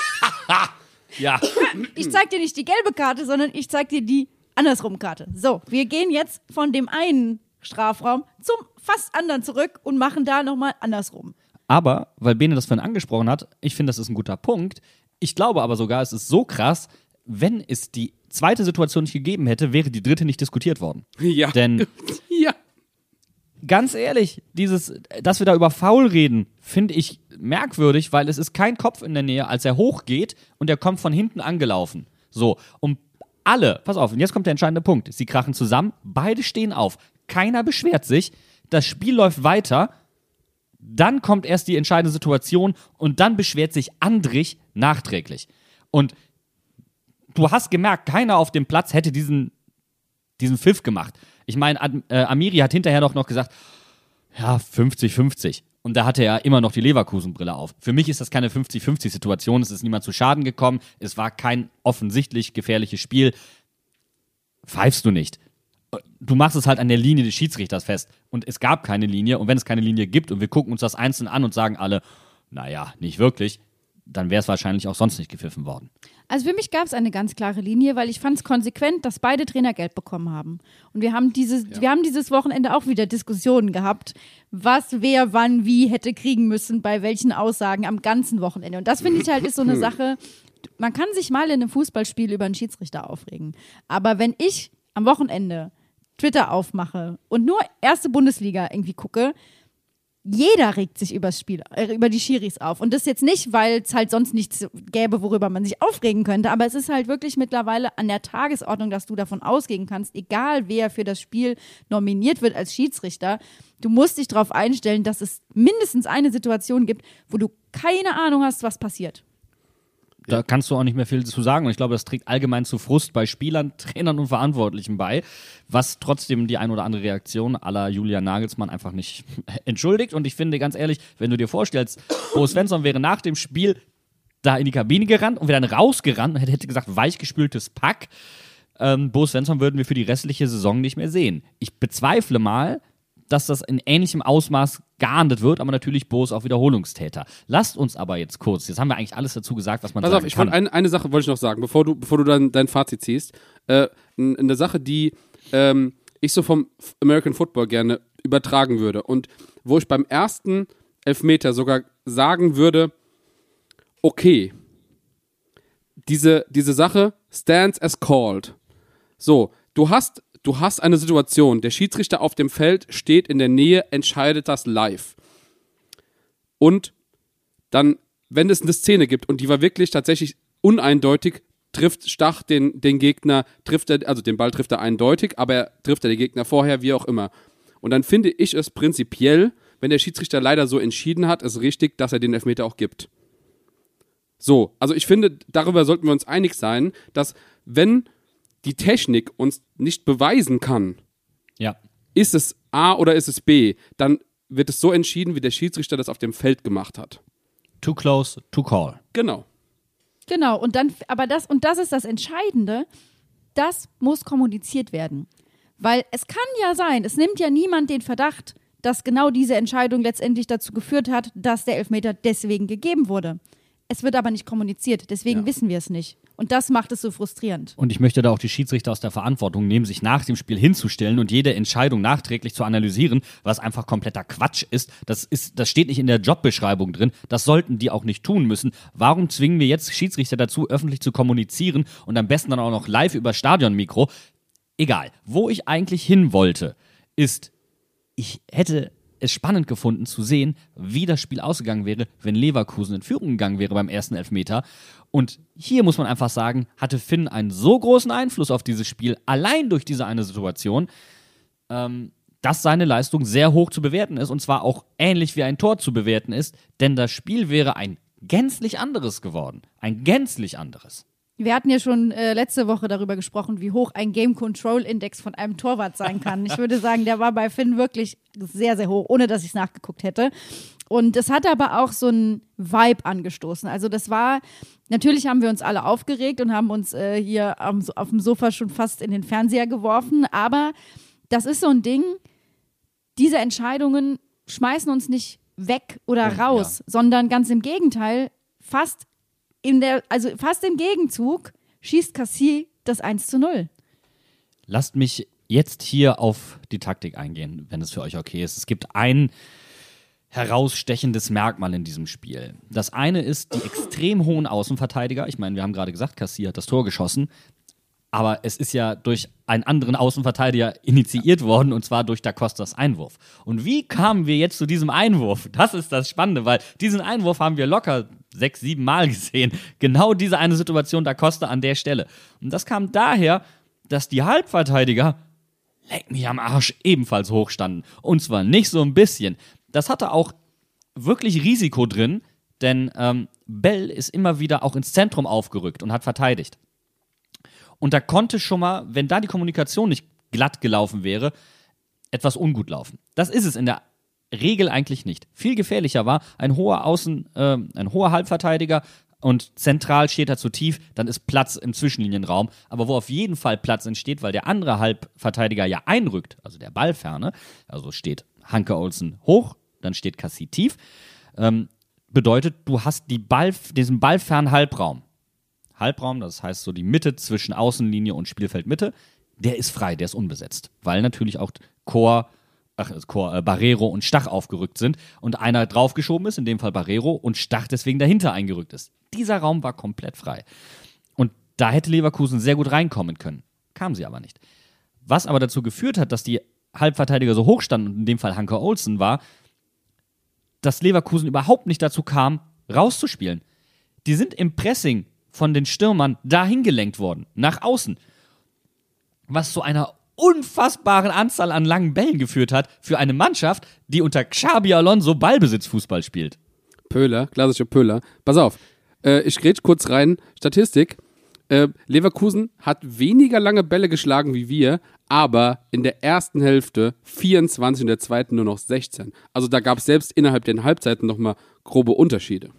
Ja. ich zeig dir nicht die gelbe Karte, sondern ich zeig dir die andersrum, Karte. So, wir gehen jetzt von dem einen Strafraum zum fast anderen zurück und machen da nochmal andersrum. Aber, weil Bene das vorhin angesprochen hat, ich finde, das ist ein guter Punkt. Ich glaube aber sogar, es ist so krass, wenn es die zweite Situation nicht gegeben hätte, wäre die dritte nicht diskutiert worden. Ja. Denn ja. ganz ehrlich, dieses, dass wir da über Foul reden, finde ich merkwürdig, weil es ist kein Kopf in der Nähe, als er hochgeht und er kommt von hinten angelaufen. So, und alle, pass auf, und jetzt kommt der entscheidende Punkt. Sie krachen zusammen, beide stehen auf, keiner beschwert sich, das Spiel läuft weiter, dann kommt erst die entscheidende Situation und dann beschwert sich Andrich nachträglich. Und du hast gemerkt, keiner auf dem Platz hätte diesen, diesen Pfiff gemacht. Ich meine, äh, Amiri hat hinterher doch noch gesagt, ja, 50-50. Und da hatte er immer noch die Leverkusen-Brille auf. Für mich ist das keine 50-50-Situation. Es ist niemand zu Schaden gekommen. Es war kein offensichtlich gefährliches Spiel. Pfeifst du nicht. Du machst es halt an der Linie des Schiedsrichters fest. Und es gab keine Linie. Und wenn es keine Linie gibt und wir gucken uns das einzeln an und sagen alle, naja, nicht wirklich, dann wäre es wahrscheinlich auch sonst nicht gepfiffen worden. Also für mich gab es eine ganz klare Linie, weil ich fand es konsequent, dass beide Trainer Geld bekommen haben. Und wir haben dieses, wir haben dieses Wochenende auch wieder Diskussionen gehabt, was wer wann wie hätte kriegen müssen, bei welchen Aussagen am ganzen Wochenende. Und das finde ich halt ist so eine Sache. Man kann sich mal in einem Fußballspiel über einen Schiedsrichter aufregen. Aber wenn ich am Wochenende Twitter aufmache und nur erste Bundesliga irgendwie gucke, jeder regt sich übers Spiel, äh, über die Schiris auf. Und das jetzt nicht, weil es halt sonst nichts gäbe, worüber man sich aufregen könnte, aber es ist halt wirklich mittlerweile an der Tagesordnung, dass du davon ausgehen kannst, egal wer für das Spiel nominiert wird als Schiedsrichter, du musst dich darauf einstellen, dass es mindestens eine Situation gibt, wo du keine Ahnung hast, was passiert. Da kannst du auch nicht mehr viel zu sagen. Und ich glaube, das trägt allgemein zu Frust bei Spielern, Trainern und Verantwortlichen bei, was trotzdem die ein oder andere Reaktion aller Julian Nagelsmann einfach nicht entschuldigt. Und ich finde ganz ehrlich, wenn du dir vorstellst, Bo Svensson wäre nach dem Spiel da in die Kabine gerannt und wäre dann rausgerannt und hätte, hätte gesagt, weichgespültes Pack. Ähm, Bo Svensson würden wir für die restliche Saison nicht mehr sehen. Ich bezweifle mal, dass das in ähnlichem Ausmaß geahndet wird, aber natürlich Bo ist auch Wiederholungstäter. Lasst uns aber jetzt kurz, jetzt haben wir eigentlich alles dazu gesagt, was man Pass sagen auf, ich kann. eine, eine Sache wollte ich noch sagen, bevor du, bevor du dann dein Fazit ziehst. Äh, eine Sache, die ähm, ich so vom American Football gerne übertragen würde und wo ich beim ersten Elfmeter sogar sagen würde, okay, diese, diese Sache stands as called. So, du hast, du hast eine Situation, der Schiedsrichter auf dem Feld steht in der Nähe, entscheidet das live. Und dann, wenn es eine Szene gibt und die war wirklich tatsächlich uneindeutig, trifft Stach den, den Gegner, trifft er, also den Ball trifft er eindeutig, aber er trifft er den Gegner vorher, wie auch immer. Und dann finde ich es prinzipiell, wenn der Schiedsrichter leider so entschieden hat, ist richtig, dass er den Elfmeter auch gibt. So, also ich finde, darüber sollten wir uns einig sein, dass wenn die Technik uns nicht beweisen kann, ja. ist es A oder ist es B, dann wird es so entschieden, wie der Schiedsrichter das auf dem Feld gemacht hat. Too close to call. Genau. Genau, und dann, aber das, und das ist das Entscheidende, das muss kommuniziert werden. Weil es kann ja sein, es nimmt ja niemand den Verdacht, dass genau diese Entscheidung letztendlich dazu geführt hat, dass der Elfmeter deswegen gegeben wurde. Es wird aber nicht kommuniziert, deswegen Ja. wissen wir es nicht. Und das macht es so frustrierend. Und ich möchte da auch die Schiedsrichter aus der Verantwortung nehmen, sich nach dem Spiel hinzustellen und jede Entscheidung nachträglich zu analysieren, was einfach kompletter Quatsch ist. Das, ist, das steht nicht in der Jobbeschreibung drin. Das sollten die auch nicht tun müssen. Warum zwingen wir jetzt Schiedsrichter dazu, öffentlich zu kommunizieren und am besten dann auch noch live über Stadionmikro? Egal. Wo ich eigentlich hin wollte, ist, ich hätte es spannend gefunden zu sehen, wie das Spiel ausgegangen wäre, wenn Leverkusen in Führung gegangen wäre beim ersten Elfmeter. Und hier muss man einfach sagen, hatte Finn einen so großen Einfluss auf dieses Spiel, allein durch diese eine Situation, ähm, dass seine Leistung sehr hoch zu bewerten ist und zwar auch ähnlich wie ein Tor zu bewerten ist, denn das Spiel wäre ein gänzlich anderes geworden. Ein gänzlich anderes. Wir hatten ja schon äh, letzte Woche darüber gesprochen, wie hoch ein Game Control Index von einem Torwart sein kann. Ich würde sagen, der war bei Finn wirklich sehr, sehr hoch, ohne dass ich es nachgeguckt hätte. Und es hat aber auch so einen Vibe angestoßen. Also das war, natürlich haben wir uns alle aufgeregt und haben uns äh, hier am, auf dem Sofa schon fast in den Fernseher geworfen. Aber das ist so ein Ding, diese Entscheidungen schmeißen uns nicht weg oder Ja, raus, sondern ganz im Gegenteil, fast in der, also fast im Gegenzug schießt Cassie das 1 zu 0. lasst mich jetzt hier auf die Taktik eingehen, wenn es für euch okay ist. Es gibt ein herausstechendes Merkmal in diesem Spiel. Das eine ist die extrem hohen Außenverteidiger. Ich meine, wir haben gerade gesagt, Cassie hat das Tor geschossen. Aber es ist ja durch einen anderen Außenverteidiger initiiert worden, und zwar durch Da Costas Einwurf. Und wie kamen wir jetzt zu diesem Einwurf? Das ist das Spannende, weil diesen Einwurf haben wir locker sechs, sieben Mal gesehen. Genau diese eine Situation Da Costa an der Stelle. Und das kam daher, dass die Halbverteidiger, leck mich am Arsch, ebenfalls hochstanden. Und zwar nicht so ein bisschen. Das hatte auch wirklich Risiko drin, denn ähm, Bell ist immer wieder auch ins Zentrum aufgerückt und hat verteidigt. Und da konnte schon mal, wenn da die Kommunikation nicht glatt gelaufen wäre, etwas ungut laufen. Das ist es in der Regel eigentlich nicht. Viel gefährlicher war ein hoher Außen, äh, ein hoher Halbverteidiger und zentral steht er zu tief, dann ist Platz im Zwischenlinienraum. Aber wo auf jeden Fall Platz entsteht, weil der andere Halbverteidiger ja einrückt, also der Ballferne, also steht Hanke Olsen hoch, dann steht Cassie tief, ähm, bedeutet, du hast die Ball, diesen ballfernen Halbraum. Halbraum, das heißt so die Mitte zwischen Außenlinie und Spielfeldmitte, der ist frei, der ist unbesetzt, weil natürlich auch Chor, ach, Chor, äh, Barrero und Stach aufgerückt sind und einer draufgeschoben ist, in dem Fall Barrero, und Stach deswegen dahinter eingerückt ist. Dieser Raum war komplett frei. Und da hätte Leverkusen sehr gut reinkommen können. Kam sie aber nicht. Was aber dazu geführt hat, dass die Halbverteidiger so hoch standen, und in dem Fall Hanker Olsen war, dass Leverkusen überhaupt nicht dazu kam, rauszuspielen. Die sind im Pressing von den Stürmern dahin gelenkt worden, nach außen. Was zu einer unfassbaren Anzahl an langen Bällen geführt hat für eine Mannschaft, die unter Xabi Alonso Ballbesitzfußball spielt. Pöhler, klassischer Pöhler. Pass auf, äh, ich grätsch kurz rein. Statistik. Äh, Leverkusen hat weniger lange Bälle geschlagen wie wir, aber in der ersten Hälfte 24, in der zweiten nur noch 16. Also da gab es selbst innerhalb der Halbzeiten nochmal grobe Unterschiede.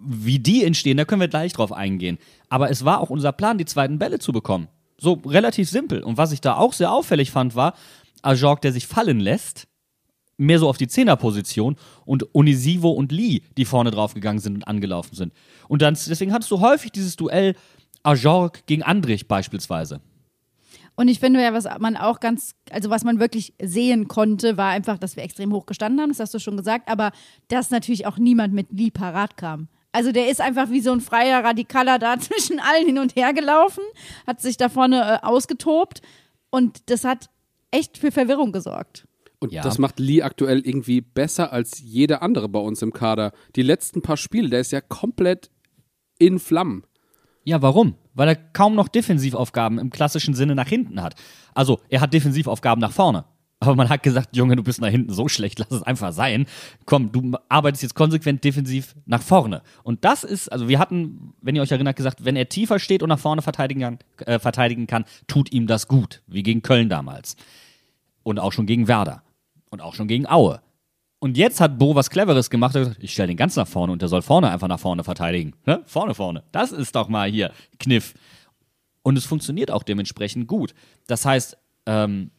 Wie die entstehen, da können wir gleich drauf eingehen. Aber es war auch unser Plan, die zweiten Bälle zu bekommen. So relativ simpel. Und was ich da auch sehr auffällig fand, war Ajorg, der sich fallen lässt, mehr so auf die Zehnerposition und Onisivo und Lee, die vorne draufgegangen sind und angelaufen sind. Und dann, deswegen hattest du häufig dieses Duell Ajorg gegen Andrich beispielsweise. Und ich finde ja, was man auch ganz, also was man wirklich sehen konnte, war einfach, dass wir extrem hoch gestanden haben, das hast du schon gesagt, aber dass natürlich auch niemand mit Lee parat kam. Also der ist einfach wie so ein freier Radikaler da zwischen allen hin und her gelaufen, hat sich da vorne äh, ausgetobt und das hat echt für Verwirrung gesorgt. Und Ja. das macht Lee aktuell irgendwie besser als jeder andere bei uns im Kader. Die letzten paar Spiele, der ist ja komplett in Flammen. Ja, warum? Weil er kaum noch Defensivaufgaben im klassischen Sinne nach hinten hat. Also, er hat Defensivaufgaben nach vorne. Aber man hat gesagt, Junge, du bist nach hinten so schlecht, lass es einfach sein. Komm, du arbeitest jetzt konsequent defensiv nach vorne. Und das ist, also wir hatten, wenn ihr euch erinnert, gesagt, wenn er tiefer steht und nach vorne verteidigen kann, äh, verteidigen kann tut ihm das gut. Wie gegen Köln damals. Und auch schon gegen Werder. Und auch schon gegen Aue. Und jetzt hat Bo was Cleveres gemacht. Er hat gesagt, ich stelle den ganz nach vorne und der soll vorne einfach nach vorne verteidigen. Ne? Vorne, vorne. Das ist doch mal hier Kniff. Und es funktioniert auch dementsprechend gut. Das heißt, ähm,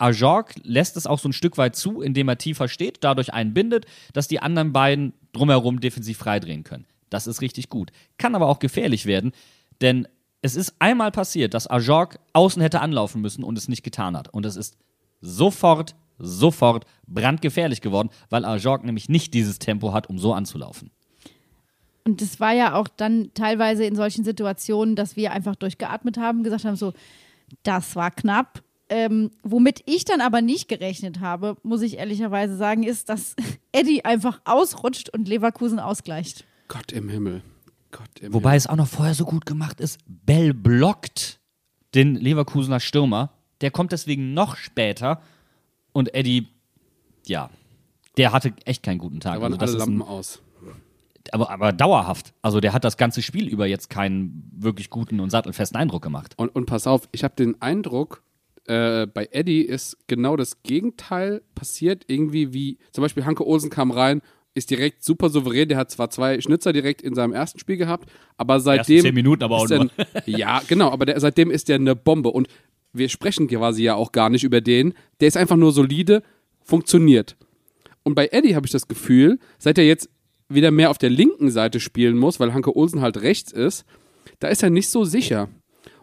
Ajorg lässt es auch so ein Stück weit zu, indem er tiefer steht, dadurch einbindet, dass die anderen beiden drumherum defensiv freidrehen können. Das ist richtig gut. Kann aber auch gefährlich werden, denn es ist einmal passiert, dass Ajorg außen hätte anlaufen müssen und es nicht getan hat. Und es ist sofort, sofort brandgefährlich geworden, weil Ajorg nämlich nicht dieses Tempo hat, um so anzulaufen. Und das war ja auch dann teilweise in solchen Situationen, dass wir einfach durchgeatmet haben, gesagt haben, so, das war knapp. Ähm, womit ich dann aber nicht gerechnet habe, muss ich ehrlicherweise sagen, ist, dass Eddie einfach ausrutscht und Leverkusen ausgleicht. Gott im Himmel. Gott im Wobei es auch noch vorher so gut gemacht ist. Bell blockt den Leverkusener Stürmer. Der kommt deswegen noch später. Und Eddie, ja, der hatte echt keinen guten Tag. Da waren Also alle ist ein, Lampen aus. aber, aber dauerhaft. Also der hat das ganze Spiel über jetzt keinen wirklich guten und sattelfesten Eindruck gemacht. Und, und pass auf, ich habe den Eindruck, äh, bei Eddie ist genau das Gegenteil passiert. Irgendwie wie, zum Beispiel Hanke Olsen kam rein, ist direkt super souverän. Der hat zwar zwei Schnitzer direkt in seinem ersten Spiel gehabt, aber seitdem. zehn Minuten aber auch ist er, nur. Ja, genau, aber der, seitdem ist der eine Bombe. Und wir sprechen quasi ja auch gar nicht über den. Der ist einfach nur solide, funktioniert. Und bei Eddie habe ich das Gefühl, seit er jetzt wieder mehr auf der linken Seite spielen muss, weil Hanke Olsen halt rechts ist, da ist er nicht so sicher.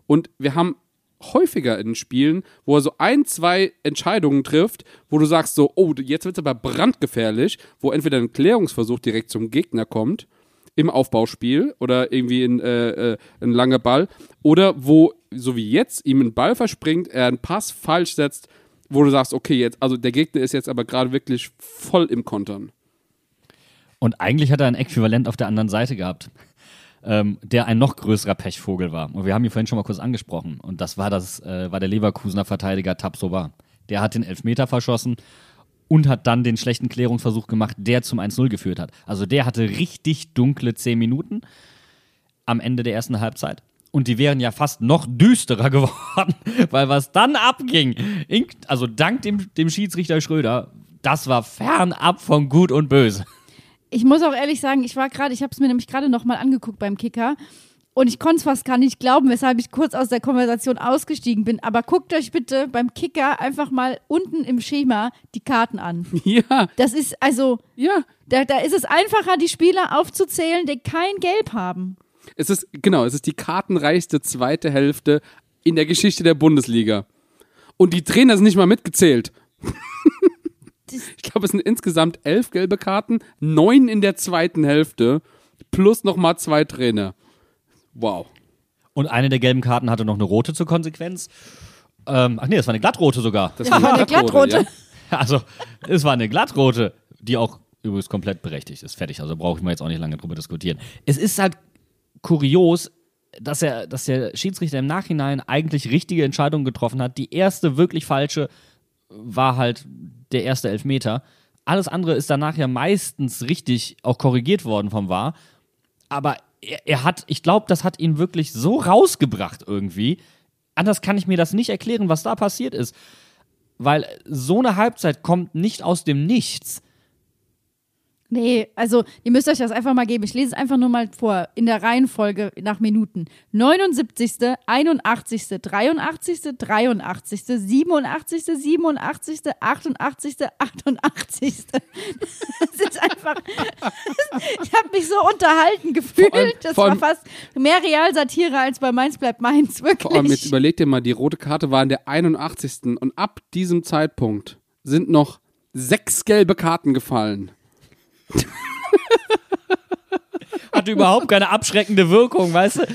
Und wir haben häufiger in Spielen, wo er so ein, zwei Entscheidungen trifft, wo du sagst so, oh, jetzt wird es aber brandgefährlich, wo entweder ein Klärungsversuch direkt zum Gegner kommt im Aufbauspiel oder irgendwie in, äh, äh, ein langer Ball oder wo, so wie jetzt, ihm ein Ball verspringt, er einen Pass falsch setzt, wo du sagst, okay, jetzt, also der Gegner ist jetzt aber gerade wirklich voll im Kontern. Und eigentlich hat er ein Äquivalent auf der anderen Seite gehabt, ähm, der ein noch größerer Pechvogel war. Und wir haben ihn vorhin schon mal kurz angesprochen. Und das war, das, äh, war der Leverkusener Verteidiger Tabsoba. Der hat den Elfmeter verschossen und hat dann den schlechten Klärungsversuch gemacht, der zum 1-0 geführt hat. Also der hatte richtig dunkle 10 Minuten am Ende der ersten Halbzeit. Und die wären ja fast noch düsterer geworden, weil was dann abging, in- also dank dem, dem Schiedsrichter Schröder, das war fernab von Gut und Böse. Ich muss auch ehrlich sagen, ich war gerade, ich habe es mir nämlich gerade nochmal angeguckt beim Kicker und ich konnte es fast gar nicht glauben, weshalb ich kurz aus der Konversation ausgestiegen bin. Aber guckt euch bitte beim Kicker einfach mal unten im Schema die Karten an. Ja, Das ist also, ja. da, da ist es einfacher, die Spieler aufzuzählen, die kein Gelb haben. Es ist, genau, es ist die kartenreichste zweite Hälfte in der Geschichte der Bundesliga. Und die Trainer sind nicht mal mitgezählt. ich glaube, es sind insgesamt elf gelbe Karten, neun in der zweiten Hälfte, plus nochmal zwei Trainer. Wow. Und eine der gelben Karten hatte noch eine rote zur Konsequenz. Ähm, ach nee, das war eine glattrote sogar. Das Ja, war eine Glattrote. Ja? Also, es war eine glattrote, die auch übrigens komplett berechtigt ist. Fertig. Also brauche ich mal jetzt auch nicht lange drüber diskutieren. Es ist halt kurios, dass er, dass der Schiedsrichter im Nachhinein eigentlich richtige Entscheidungen getroffen hat. Die erste wirklich falsche war halt der erste Elfmeter. Alles andere ist danach ja meistens richtig auch korrigiert worden vom VAR. Aber er, er hat, ich glaube, das hat ihn wirklich so rausgebracht irgendwie. Anders kann ich mir das nicht erklären, was da passiert ist. Weil so eine Halbzeit kommt nicht aus dem Nichts. Nee, also ihr müsst euch das einfach mal geben. Ich lese es einfach nur mal vor, in der Reihenfolge nach Minuten. 79., 81., 83., 83., 87., 87., 88., 88. Das ist einfach. Ich habe mich so unterhalten gefühlt. Allem- das war allem- fast mehr Realsatire als bei Mainz bleibt Mainz, wirklich. Vor allem jetzt überleg dir mal, die rote Karte war in der 81. Und ab diesem Zeitpunkt sind noch sechs gelbe Karten gefallen. Hatte überhaupt keine abschreckende Wirkung, weißt du?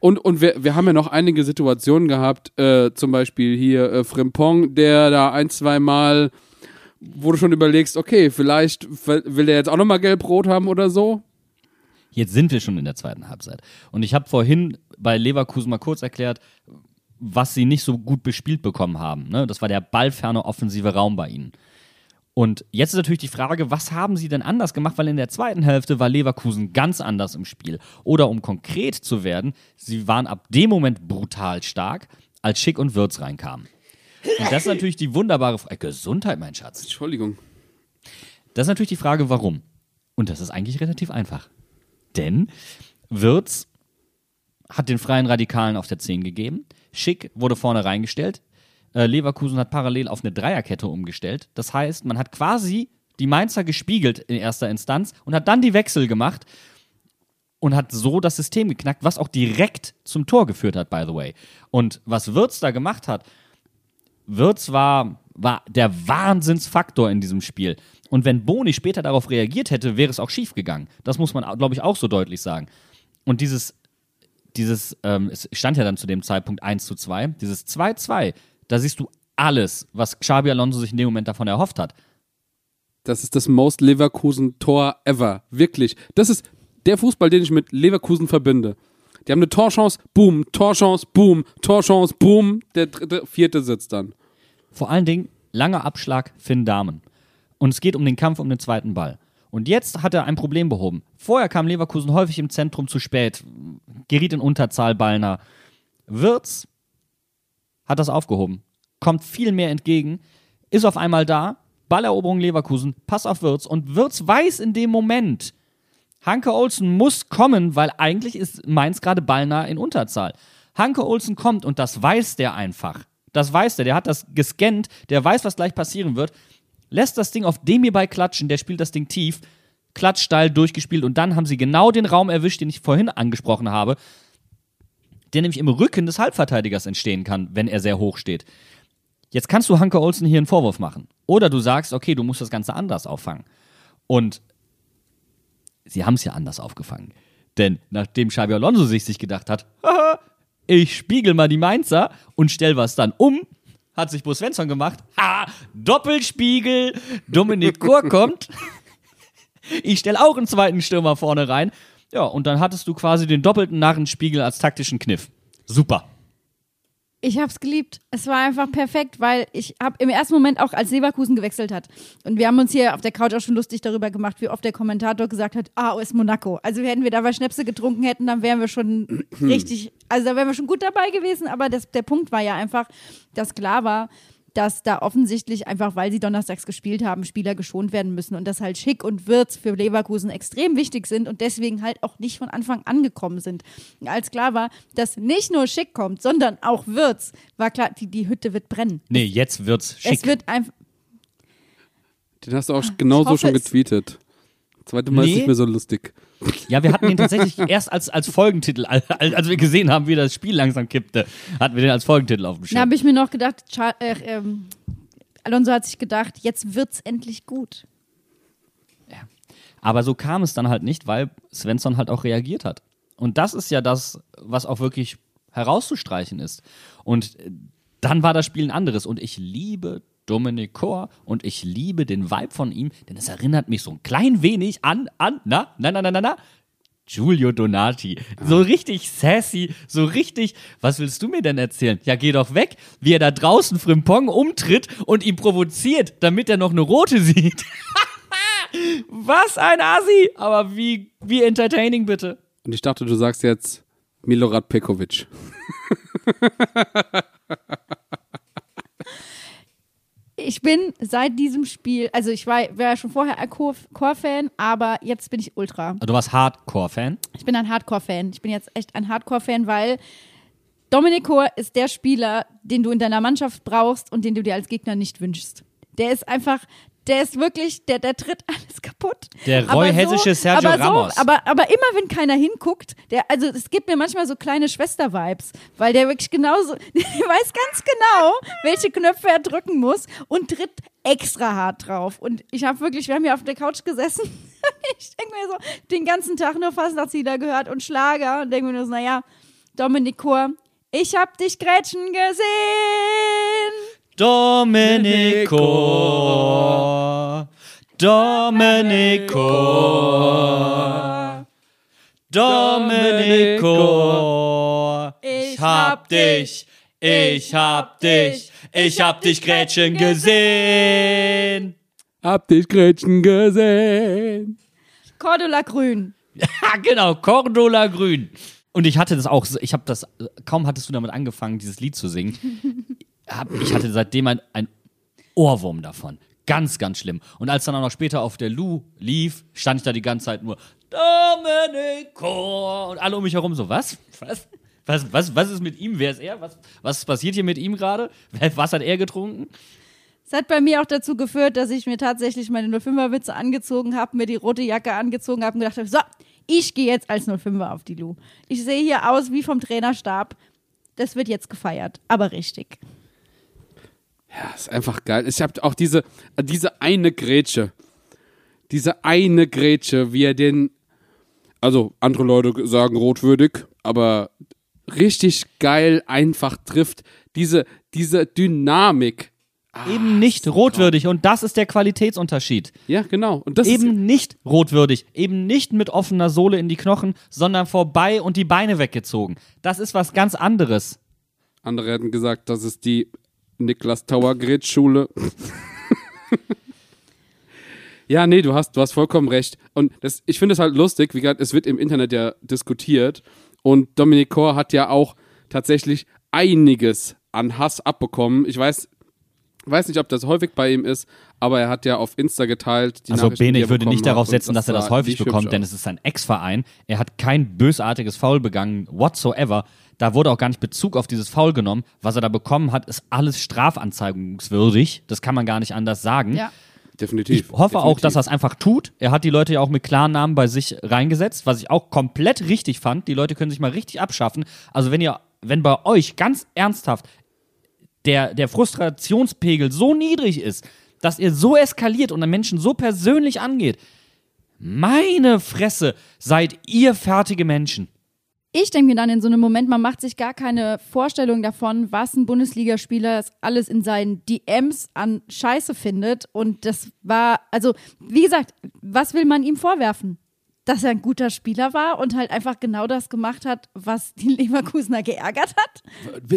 Und, und wir, wir haben ja noch einige Situationen gehabt, äh, zum Beispiel hier äh, Frimpong, der da ein, zwei Mal, wo du schon überlegst, okay, vielleicht will will der jetzt auch nochmal gelb-rot haben oder so. Jetzt sind wir schon in der zweiten Halbzeit. Und ich habe vorhin bei Leverkusen mal kurz erklärt, was sie nicht so gut bespielt bekommen haben. Ne? Das war der ballferne offensive Raum bei ihnen. Und jetzt ist natürlich die Frage, was haben sie denn anders gemacht? Weil in der zweiten Hälfte war Leverkusen ganz anders im Spiel. Oder um konkret zu werden, sie waren ab dem Moment brutal stark, als Schick und Würz reinkamen. Und das ist natürlich die wunderbare Frage. Gesundheit, mein Schatz. Entschuldigung. Das ist natürlich die Frage, warum. Und das ist eigentlich relativ einfach. Denn Wirtz hat den freien Radikalen auf der 10 gegeben. Schick wurde vorne reingestellt. Äh, Leverkusen hat parallel auf eine Dreierkette umgestellt. Das heißt, man hat quasi die Mainzer gespiegelt in erster Instanz und hat dann die Wechsel gemacht und hat so das System geknackt, was auch direkt zum Tor geführt hat, by the way. Und was Wirtz da gemacht hat, Wirtz war, war der Wahnsinnsfaktor in diesem Spiel. Und wenn Boni später darauf reagiert hätte, wäre es auch schief gegangen. Das muss man, glaube ich, auch so deutlich sagen. Und dieses, dieses, ähm, es stand ja dann zu dem Zeitpunkt 1 zu 2, dieses 2-2, da siehst du alles, was Xabi Alonso sich in dem Moment davon erhofft hat. Das ist das most Leverkusen-Tor ever. Wirklich. Das ist der Fußball, den ich mit Leverkusen verbinde. Die haben eine Torchance, boom, Torchance, boom, Torchance, boom. Der dritte, vierte sitzt dann. Vor allen Dingen langer Abschlag Finn Dahmen. Und es geht um den Kampf um den zweiten Ball. Und jetzt hat er ein Problem behoben. Vorher kam Leverkusen häufig im Zentrum zu spät, geriet in Unterzahl Ballner. Wirtz hat das aufgehoben, kommt viel mehr entgegen, ist auf einmal da, Balleroberung Leverkusen, Pass auf Wirtz und Wirtz weiß in dem Moment, Hanke Olsen muss kommen, weil eigentlich ist Mainz gerade ballnah in Unterzahl. Hanke Olsen kommt und das weiß der einfach. Das weiß der, der hat das gescannt, der weiß, was gleich passieren wird. Lässt das Ding auf Demi bei klatschen, der spielt das Ding tief, klatschsteil durchgespielt und dann haben sie genau den Raum erwischt, den ich vorhin angesprochen habe. Der nämlich im Rücken des Halbverteidigers entstehen kann, wenn er sehr hoch steht. Jetzt kannst du Hanke Olsen hier einen Vorwurf machen. Oder du sagst, okay, du musst das Ganze anders auffangen. Und sie haben es ja anders aufgefangen. Denn nachdem Xabi Alonso sich, sich gedacht hat, haha, ich spiegel mal die Mainzer und stell was dann um, hat sich Bo Svensson gemacht, ha, Doppelspiegel, Dominik Kur kommt, ich stell auch einen zweiten Stürmer vorne rein. Ja, und dann hattest du quasi den doppelten Narrenspiegel als taktischen Kniff. Super. Ich hab's geliebt. Es war einfach perfekt, weil ich habe im ersten Moment auch, als Leverkusen gewechselt hat. Und wir haben uns hier auf der Couch auch schon lustig darüber gemacht, wie oft der Kommentator gesagt hat, ah, ist Monaco. Also hätten wir dabei Schnäpse getrunken hätten, dann wären wir schon richtig, also da wären wir schon gut dabei gewesen. Aber das, der Punkt war ja einfach, dass klar war, dass da offensichtlich einfach, weil sie donnerstags gespielt haben, Spieler geschont werden müssen und dass halt Schick und Wirtz für Leverkusen extrem wichtig sind und deswegen halt auch nicht von Anfang an gekommen sind. Als klar war, dass nicht nur Schick kommt, sondern auch Wirtz, war klar, die, die Hütte wird brennen. Nee, jetzt wird's schick. Es wird einfach. Den hast du auch genauso hoffe schon es. getweetet. Zweite Mal ist Nee. nicht mehr so lustig. Ja, wir hatten ihn tatsächlich erst als, als Folgentitel, als, als wir gesehen haben, wie das Spiel langsam kippte, hatten wir den als Folgentitel auf dem Da Schirm. habe ich mir noch gedacht, Char äh, ähm, Alonso hat sich gedacht, jetzt wird's endlich gut. Aber so kam es dann halt nicht, weil Svensson halt auch reagiert hat. Und das ist ja das, was auch wirklich herauszustreichen ist. Und äh, dann war das Spiel ein anderes. Und ich liebe Dominic Kor und ich liebe den Vibe von ihm, denn es erinnert mich so ein klein wenig an, an, na, na, na, na, na, na, Giulio Donati. So richtig sassy, so richtig, was willst du mir denn erzählen? Ja, geh doch weg, wie er da draußen Frimpong umtritt und ihn provoziert, damit er noch eine rote sieht. was ein Asi! Aber wie, wie entertaining bitte. Und ich dachte, du sagst jetzt Milorad Pekovic. Ich bin seit diesem Spiel, also ich war, war ja schon vorher ein Chor-Fan, aber jetzt bin ich Ultra. Du warst Hardcore-Fan. Ich bin ein Hardcore-Fan. Ich bin jetzt echt ein Hardcore-Fan, weil Dominik Kor ist der Spieler, den du in deiner Mannschaft brauchst und den du dir als Gegner nicht wünschst. Der ist einfach, der ist wirklich, der, der tritt alles kaputt. Der Aber roy-hessische Sergio aber Ramos. aber, aber immer wenn keiner hinguckt, der, also es gibt mir manchmal so kleine Schwester-Vibes, weil der wirklich genauso, der weiß ganz genau, welche Knöpfe er drücken muss und tritt extra hart drauf. Und ich habe wirklich, wir haben hier auf der Couch gesessen. ich denke mir so, den ganzen Tag nur Fastnachtslieder gehört und Schlager und denke mir nur so, naja, Dominik Kor, ich hab dich grätschen gesehen. Domenico. Domenico. Domenico. Ich hab dich. Ich hab dich. Ich hab dich Gretchen gesehen. Hab dich Gretchen gesehen. Cordula Grün. Ja, genau, Cordula Grün. Und ich hatte das auch, ich habe das, kaum hattest du damit angefangen, dieses Lied zu singen, hab, ich hatte seitdem ein, ein Ohrwurm davon. Ganz, ganz schlimm. Und als dann auch noch später auf der Lu lief, stand ich da die ganze Zeit nur Domenico und alle um mich herum so, was? Was? Was, was, was ist mit ihm? Wer ist er? Was, was passiert hier mit ihm gerade? Was hat er getrunken? Es hat bei mir auch dazu geführt, dass ich mir tatsächlich meine 05er-Witze angezogen habe, mir die rote Jacke angezogen habe und gedacht habe, so, ich gehe jetzt als 05er auf die Lu. Ich sehe hier aus wie vom Trainerstab. Das wird jetzt gefeiert, aber richtig. Ja, ist einfach geil. Ich habe auch diese, diese eine Grätsche. Diese eine Grätsche, wie er den. Also, andere Leute sagen rotwürdig, aber richtig geil einfach trifft. Diese, diese Dynamik. Eben nicht rotwürdig und das ist der Qualitätsunterschied. Ja, genau. Und das ist, eben nicht rotwürdig, eben nicht mit offener Sohle in die Knochen, sondern vorbei und die Beine weggezogen. Das ist was ganz anderes. andere hätten gesagt, das ist die Niklas Tauer Grätschule. ja, nee, du hast, du hast vollkommen recht. Und das, ich finde es halt lustig, wie gesagt, es wird im Internet ja diskutiert. Und Dominik Kor hat ja auch tatsächlich einiges an Hass abbekommen. Ich weiß, weiß nicht, ob das häufig bei ihm ist, aber er hat ja auf Insta geteilt. Die Also Bene, die ich würde nicht darauf setzen, dass er das häufig bekommt, denn es ist sein Ex-Verein. Er hat kein bösartiges Foul begangen, whatsoever. Da wurde auch gar nicht Bezug auf dieses Foul genommen. Was er da bekommen hat, ist alles strafanzeigungswürdig. Das kann man gar nicht anders sagen. Ja. Definitiv. Ich hoffe auch, definitiv. dass er es einfach tut. Er hat die Leute ja auch mit klaren Namen bei sich reingesetzt, was ich auch komplett richtig fand. Die Leute können sich mal richtig abschaffen. Also wenn ihr, wenn bei euch ganz ernsthaft der, der Frustrationspegel so niedrig ist, dass ihr so eskaliert und den Menschen so persönlich angeht, meine Fresse, seid ihr fertige Menschen. Ich denke mir dann in so einem Moment, man macht sich gar keine Vorstellung davon, was ein Bundesligaspieler alles in seinen DMs an Scheiße findet. Und das war, also, wie gesagt, was will man ihm vorwerfen? Dass er ein guter Spieler war und halt einfach genau das gemacht hat, was die Leverkusener geärgert hat.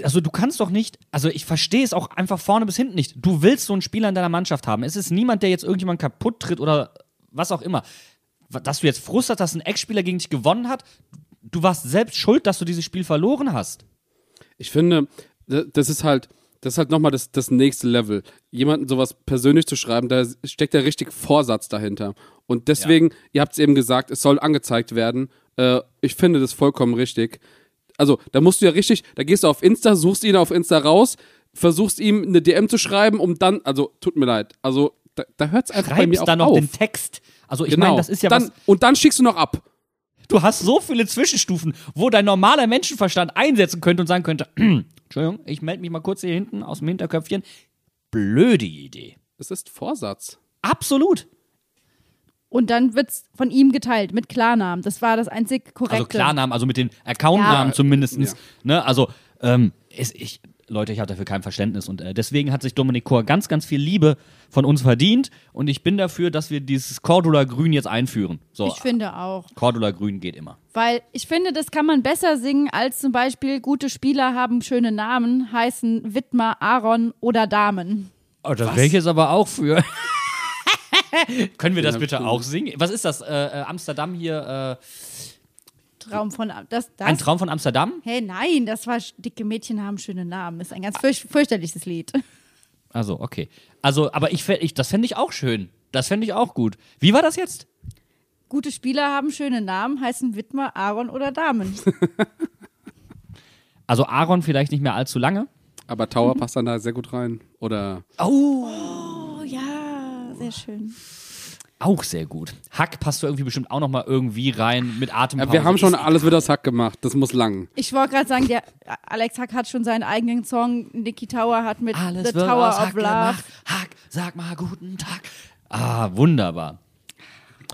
Also du kannst doch nicht, also ich verstehe es auch einfach vorne bis hinten nicht. Du willst so einen Spieler in deiner Mannschaft haben. Es ist niemand, der jetzt irgendjemand kaputt tritt oder was auch immer. Dass du jetzt Frust hast, dass ein Ex-Spieler gegen dich gewonnen hat, du warst selbst schuld, dass du dieses Spiel verloren hast. Ich finde, das ist halt, das ist halt nochmal das, das nächste Level. Jemanden sowas persönlich zu schreiben, da steckt ja richtig Vorsatz dahinter. Und deswegen, ihr habt es eben gesagt, es soll angezeigt werden. Äh, ich finde das vollkommen richtig. Also, da musst du ja richtig, da gehst du auf Insta, suchst ihn auf Insta raus, versuchst ihm eine DM zu schreiben, um dann, also, tut mir leid, also, da, da hört es einfach bei mir Schreibst auch dann noch auf. den Text. Also ich genau. meine, das ist ja dann, was. Und dann schickst du noch ab. Du hast so viele Zwischenstufen, wo dein normaler Menschenverstand einsetzen könnte und sagen könnte, Entschuldigung, ich melde mich mal kurz hier hinten aus dem Hinterköpfchen. Blöde Idee. Es ist Vorsatz. Absolut. Und dann wird es von ihm geteilt mit Klarnamen. Das war das einzig korrekte. Also Klarnamen, also mit den Accountnamen Ja. zumindest. Ja. Ne? Also, ähm, ist, ich, Leute, ich habe dafür kein Verständnis und äh, deswegen hat sich Dominik Kor ganz, ganz viel Liebe von uns verdient und ich bin dafür, dass wir dieses Cordula Grün jetzt einführen. So, Ich finde auch. Cordula Grün geht immer. Weil ich finde, das kann man besser singen, als zum Beispiel gute Spieler haben schöne Namen, heißen Widmer, Aaron oder Damen. Oh, da wäre ich jetzt aber auch für. Können wir das bitte auch singen? Was ist das? Äh, äh, Amsterdam hier? Traum von das, Äh, ein das. Traum von Amsterdam? Hey, nein, das war dicke Mädchen haben schöne Namen. Ist ein ganz fürch fürchterliches Lied. Also, okay. Also, aber ich, ich das fände ich auch schön. Das fände ich auch gut. Wie war das jetzt? Gute Spieler haben schöne Namen, heißen Widmer, Aaron oder Damen. Also Aaron vielleicht nicht mehr allzu lange. Aber Tower passt dann da sehr gut rein. Oder Oh, Oh ja, sehr schön. Auch sehr gut. Hack passt da irgendwie bestimmt auch noch mal irgendwie rein mit Atempause. ja, wir haben schon alles wieder das Hack gemacht. Das muss lang. Ich wollte gerade sagen, der Alex Hack hat schon seinen eigenen Song. Niki Tower hat mit Alles The wird Tower aus of Hack Love. gemacht. Hack, sag mal guten Tag. Ah, wunderbar.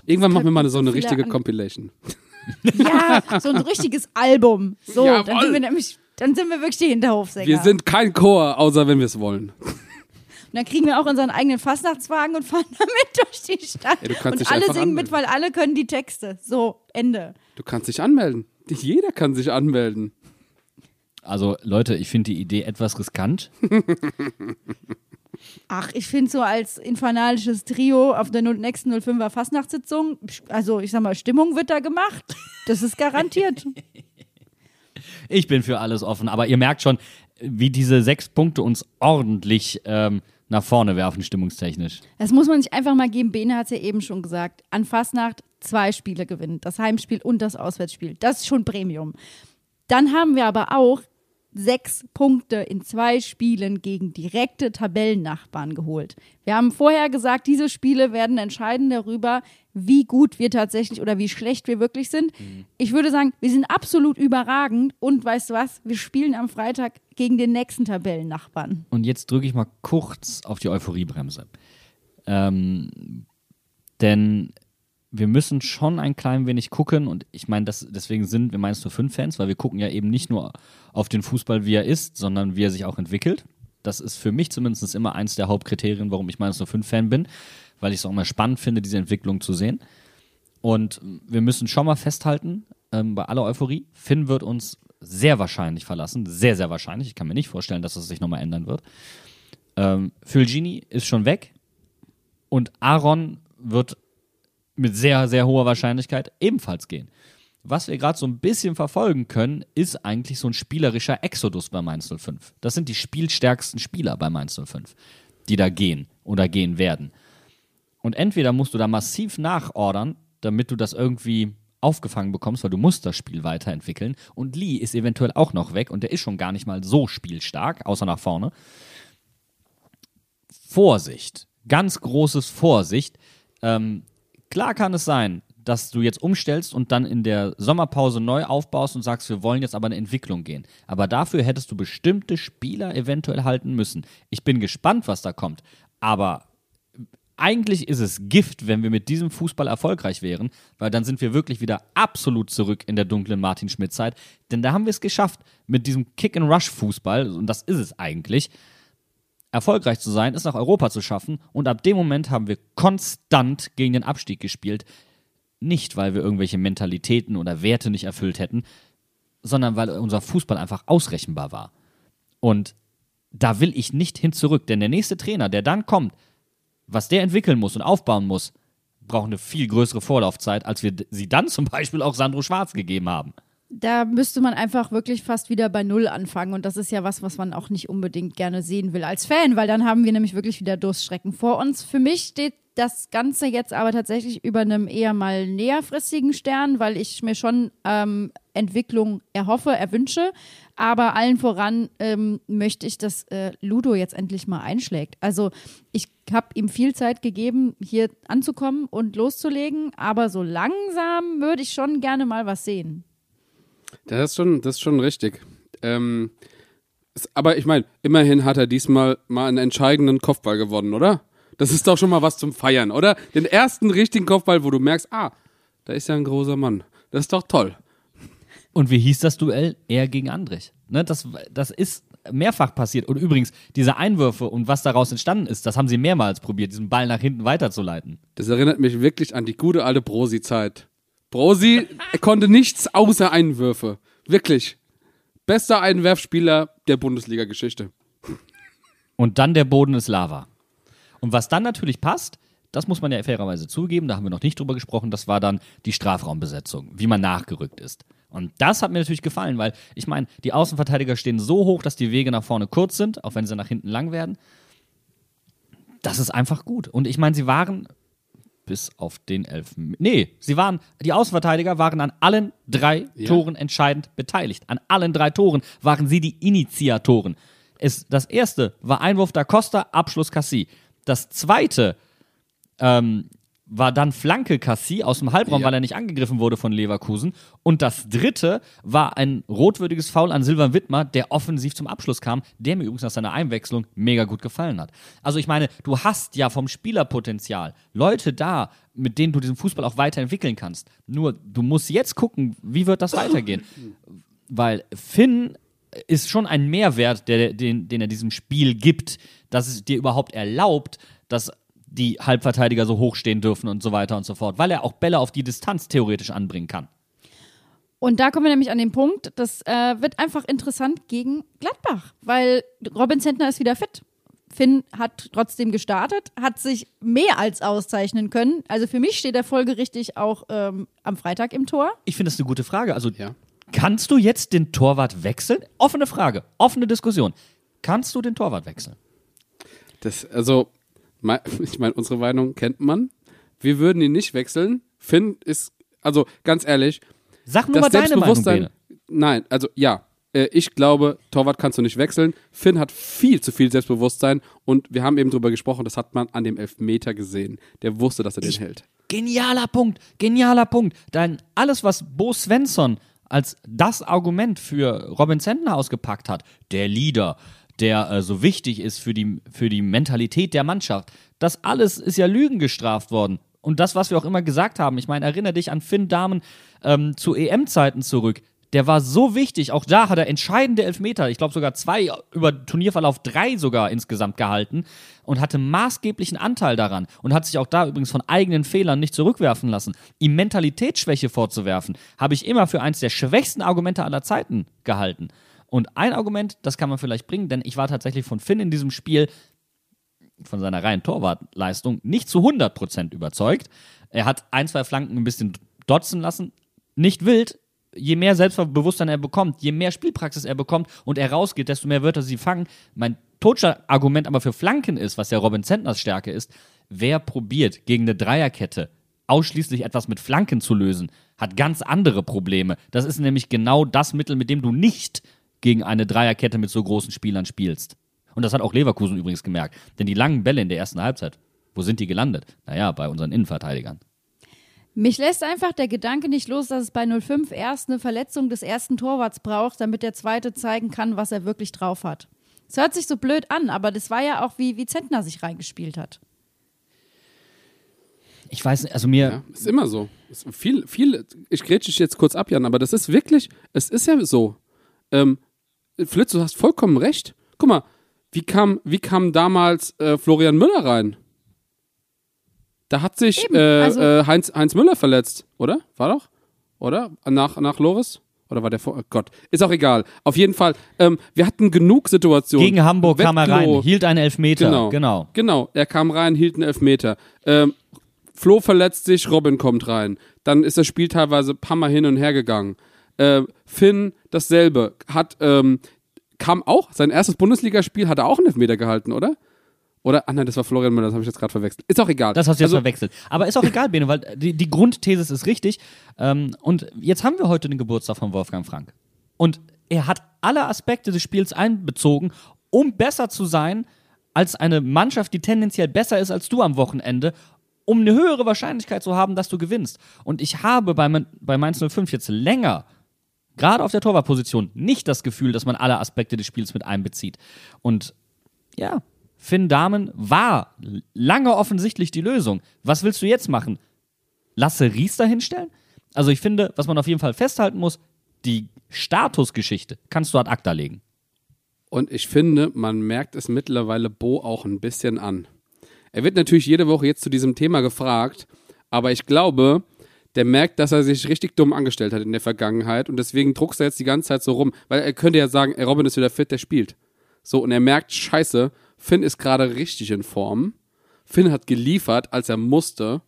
Irgendwann machen wir mal so eine richtige an- Compilation. Ja, so ein richtiges Album. So, dann Jawohl. sind wir nämlich, dann sind wir wirklich die Hinterhofsänger. Wir sind kein Chor, außer wenn wir es wollen. Dann kriegen wir auch unseren eigenen Fastnachtswagen und fahren damit durch die Stadt. Ja, du kannst und alle singen mit, anmelden. weil alle können die Texte. So, Ende. Du kannst dich anmelden. Jeder kann sich anmelden. Also Leute, ich finde die Idee etwas riskant. Ach, ich finde so als infernalisches Trio auf der null- nächsten 05er Fastnachtssitzung, also ich sag mal, Stimmung wird da gemacht. Das ist garantiert. Ich bin für alles offen, aber ihr merkt schon, wie diese sechs Punkte uns ordentlich ähm, nach vorne werfen, stimmungstechnisch. Das muss man sich einfach mal geben. Bene hat es ja eben schon gesagt. An Fastnacht zwei Spiele gewinnen. Das Heimspiel und das Auswärtsspiel. Das ist schon Premium. Dann haben wir aber auch sechs Punkte in zwei Spielen gegen direkte Tabellennachbarn geholt. Wir haben vorher gesagt, diese Spiele werden entscheiden darüber, wie gut wir tatsächlich oder wie schlecht wir wirklich sind. Ich würde sagen, wir sind absolut überragend und weißt du was, wir spielen am Freitag gegen den nächsten Tabellennachbarn. Und jetzt drücke ich mal kurz auf die Euphoriebremse. Ähm, denn wir müssen schon ein klein wenig gucken und ich meine, das, deswegen sind wir meinst du fünf Fans, weil wir gucken ja eben nicht nur auf den Fußball, wie er ist, sondern wie er sich auch entwickelt. Das ist für mich zumindest immer eins der Hauptkriterien, warum ich meinst du fünf Fan bin, weil ich es auch immer spannend finde, diese Entwicklung zu sehen. Und wir müssen schon mal festhalten, ähm, bei aller Euphorie, Finn wird uns sehr wahrscheinlich verlassen, sehr, sehr wahrscheinlich. Ich kann mir nicht vorstellen, dass es sich nochmal ändern wird. Ähm, Fulgini ist schon weg und Aaron wird mit sehr, sehr hoher Wahrscheinlichkeit ebenfalls gehen. Was wir gerade so ein bisschen verfolgen können, ist eigentlich so ein spielerischer Exodus bei Mainz 05. Das sind die spielstärksten Spieler bei Mainz 05, die da gehen oder gehen werden. Und entweder musst du da massiv nachordern, damit du das irgendwie aufgefangen bekommst, weil du musst das Spiel weiterentwickeln. Und Lee ist eventuell auch noch weg und der ist schon gar nicht mal so spielstark, außer nach vorne. Vorsicht! ganz großes Vorsicht. Ähm, klar kann es sein, dass du jetzt umstellst und dann in der Sommerpause neu aufbaust und sagst, wir wollen jetzt aber eine Entwicklung gehen. Aber dafür hättest du bestimmte Spieler eventuell halten müssen. Ich bin gespannt, was da kommt. Aber eigentlich ist es Gift, wenn wir mit diesem Fußball erfolgreich wären, weil dann sind wir wirklich wieder absolut zurück in der dunklen Martin Schmidt-Zeit. Denn da haben wir es geschafft, mit diesem Kick-and-Rush-Fußball, und das ist es eigentlich, erfolgreich zu sein, es nach Europa zu schaffen. Und ab dem Moment haben wir konstant gegen den Abstieg gespielt. Nicht, weil wir irgendwelche Mentalitäten oder Werte nicht erfüllt hätten, sondern weil unser Fußball einfach ausrechenbar war. Und da will ich nicht hin zurück, denn der nächste Trainer, der dann kommt, was der entwickeln muss und aufbauen muss, braucht eine viel größere Vorlaufzeit, als wir sie dann zum Beispiel auch Sandro Schwarz gegeben haben. Da müsste man einfach wirklich fast wieder bei Null anfangen. Und das ist ja was, was man auch nicht unbedingt gerne sehen will als Fan, weil dann haben wir nämlich wirklich wieder Durststrecken vor uns. Für mich steht das Ganze jetzt aber tatsächlich über einem eher mal näherfristigen Stern, weil ich mir schon ähm, Entwicklung erhoffe, erwünsche. Aber allen voran ähm, möchte ich, dass äh, Ludo jetzt endlich mal einschlägt. Also ich habe ihm viel Zeit gegeben, hier anzukommen und loszulegen, aber so langsam würde ich schon gerne mal was sehen. Das ist schon, das ist schon richtig. Ähm, es- aber ich meine, immerhin hat er diesmal mal einen entscheidenden Kopfball gewonnen, oder? Das ist doch schon mal was zum Feiern, oder? Den ersten richtigen Kopfball, wo du merkst, ah, da ist ja ein großer Mann. Das ist doch toll. Und wie hieß das Duell? Er gegen Andrich. Ne, das, das ist mehrfach passiert. Und übrigens, diese Einwürfe und was daraus entstanden ist, das haben sie mehrmals probiert, diesen Ball nach hinten weiterzuleiten. Das erinnert mich wirklich an die gute alte Brosi-Zeit. Brosi konnte nichts außer Einwürfe. Wirklich. Bester Einwerfspieler der Bundesliga-Geschichte. Und dann der Boden ist Lava. Und was dann natürlich passt, das muss man ja fairerweise zugeben, da haben wir noch nicht drüber gesprochen, das war dann die Strafraumbesetzung, wie man nachgerückt ist. Und das hat mir natürlich gefallen, weil ich meine, die Außenverteidiger stehen so hoch, dass die Wege nach vorne kurz sind, auch wenn sie nach hinten lang werden. Das ist einfach gut. Und ich meine, sie waren bis auf den Elfen. Nee, sie waren, die Außenverteidiger waren an allen drei Ja. Toren entscheidend beteiligt. An allen drei Toren waren sie die Initiatoren. Es, das erste war Einwurf da Costa, Abschluss Cassie. Das zweite ähm, war dann Flanke Cassie aus dem Halbraum, Ja. weil er nicht angegriffen wurde von Leverkusen. Und das dritte war ein rotwürdiges Foul an Silvan Wittmer, der offensiv zum Abschluss kam, der mir übrigens nach seiner Einwechslung mega gut gefallen hat. Also ich meine, du hast ja vom Spielerpotenzial Leute da, mit denen du diesen Fußball auch weiterentwickeln kannst. Nur du musst jetzt gucken, wie wird das weitergehen. Weil Finn ist schon ein Mehrwert, der, den, den er diesem Spiel gibt, dass es dir überhaupt erlaubt, dass die Halbverteidiger so hoch stehen dürfen und so weiter und so fort, weil er auch Bälle auf die Distanz theoretisch anbringen kann. Und da kommen wir nämlich an den Punkt, das äh, wird einfach interessant gegen Gladbach, weil Robin Zentner ist wieder fit. Finn hat trotzdem gestartet, hat sich mehr als auszeichnen können. Also für mich steht er folgerichtig auch ähm, am Freitag im Tor. Ich finde das eine gute Frage. Also Ja. kannst du jetzt den Torwart wechseln? Offene Frage, offene Diskussion. Kannst du den Torwart wechseln? Das, also, ich meine, unsere Meinung kennt man. Wir würden ihn nicht wechseln. Finn ist, also ganz ehrlich, Sag nur mal deine Meinung. Bene. Nein, also ja. Äh, Ich glaube, Torwart kannst du nicht wechseln. Finn hat viel zu viel Selbstbewusstsein und wir haben eben drüber gesprochen, das hat man an dem Elfmeter gesehen. Der wusste, dass er den hält. Genialer Punkt, genialer Punkt. Denn alles, was Bo Svensson als das Argument für Robin Zentner ausgepackt hat, der Leader, der äh, so wichtig ist für die, für die Mentalität der Mannschaft, das alles ist ja Lügen gestraft worden. Und das, was wir auch immer gesagt haben, ich meine, erinnere dich an Finn Dahmen ähm, zu EM-Zeiten zurück. Der war so wichtig, auch da hat er entscheidende Elfmeter, ich glaube sogar zwei, über Turnierverlauf drei sogar insgesamt gehalten und hatte maßgeblichen Anteil daran und hat sich auch da übrigens von eigenen Fehlern nicht zurückwerfen lassen. Ihm Mentalitätsschwäche vorzuwerfen, habe ich immer für eins der schwächsten Argumente aller Zeiten gehalten. Und ein Argument, das kann man vielleicht bringen, denn ich war tatsächlich von Finn in diesem Spiel von seiner reinen Torwartleistung nicht zu 100% überzeugt. Er hat ein, zwei Flanken ein bisschen dotzen lassen. Nicht wild. Je mehr Selbstbewusstsein er bekommt, je mehr Spielpraxis er bekommt und er rausgeht, desto mehr wird er sie fangen. Mein Totschlag-Argument aber für Flanken ist, was ja Robin Zentners Stärke ist, wer probiert gegen eine Dreierkette ausschließlich etwas mit Flanken zu lösen, hat ganz andere Probleme. Das ist nämlich genau das Mittel, mit dem du nicht gegen eine Dreierkette mit so großen Spielern spielst. Und das hat auch Leverkusen übrigens gemerkt. Denn die langen Bälle in der ersten Halbzeit Wo sind die gelandet? Naja, bei unseren Innenverteidigern. Mich lässt einfach der Gedanke nicht los, dass es bei 05 erst eine Verletzung des ersten Torwarts braucht, damit der zweite zeigen kann, was er wirklich drauf hat. Es hört sich so blöd an, aber das war ja auch, wie, wie Zentner sich reingespielt hat. Ich weiß nicht, also mir. Ja, ist immer so. Ist viel, viel, ich grätsche dich jetzt kurz ab, Jan, aber das ist wirklich, es ist ja so. Ähm, Flitz, du hast vollkommen recht. Guck mal, wie kam, wie kam damals äh, Florian Müller rein? Da hat sich Eben, äh, also- äh, Heinz, Heinz Müller verletzt, oder? War doch? Oder? Nach, nach Loris? Oder war der vor? Oh Gott, ist auch egal. Auf jeden Fall, ähm, wir hatten genug Situationen. Gegen Hamburg kam er Wettklo- rein, hielt einen Elfmeter. Genau. genau. Genau, er kam rein, hielt einen Elfmeter. Ähm, Flo verletzt sich, Robin kommt rein. Dann ist das Spiel teilweise ein paar Mal hin und her gegangen. Äh, Finn dasselbe. Hat, ähm, kam auch, sein erstes Bundesligaspiel hat er auch einen Elfmeter gehalten, oder? Oder, ah nein, das war Florian Müller, das habe ich jetzt gerade verwechselt. Ist auch egal. Das hast du jetzt also, verwechselt. Aber ist auch egal, Bene, weil die, die Grundthese ist richtig. Ähm, und jetzt haben wir heute den Geburtstag von Wolfgang Frank. Und er hat alle Aspekte des Spiels einbezogen, um besser zu sein als eine Mannschaft, die tendenziell besser ist als du am Wochenende, um eine höhere Wahrscheinlichkeit zu haben, dass du gewinnst. Und ich habe bei, bei Mainz 05 jetzt länger, gerade auf der Torwartposition, nicht das Gefühl, dass man alle Aspekte des Spiels mit einbezieht. Und ja, Finn Dahmen war lange offensichtlich die Lösung. Was willst du jetzt machen? Lasse Ries dahinstellen? Also ich finde, was man auf jeden Fall festhalten muss, die Statusgeschichte kannst du ad acta legen. Und ich finde, man merkt es mittlerweile Bo auch ein bisschen an. Er wird natürlich jede Woche jetzt zu diesem Thema gefragt, aber ich glaube, der merkt, dass er sich richtig dumm angestellt hat in der Vergangenheit und deswegen druckst er jetzt die ganze Zeit so rum, weil er könnte ja sagen, ey, Robin ist wieder fit, der spielt. So, und er merkt, scheiße, Finn ist gerade richtig in Form. Finn hat geliefert, als er musste.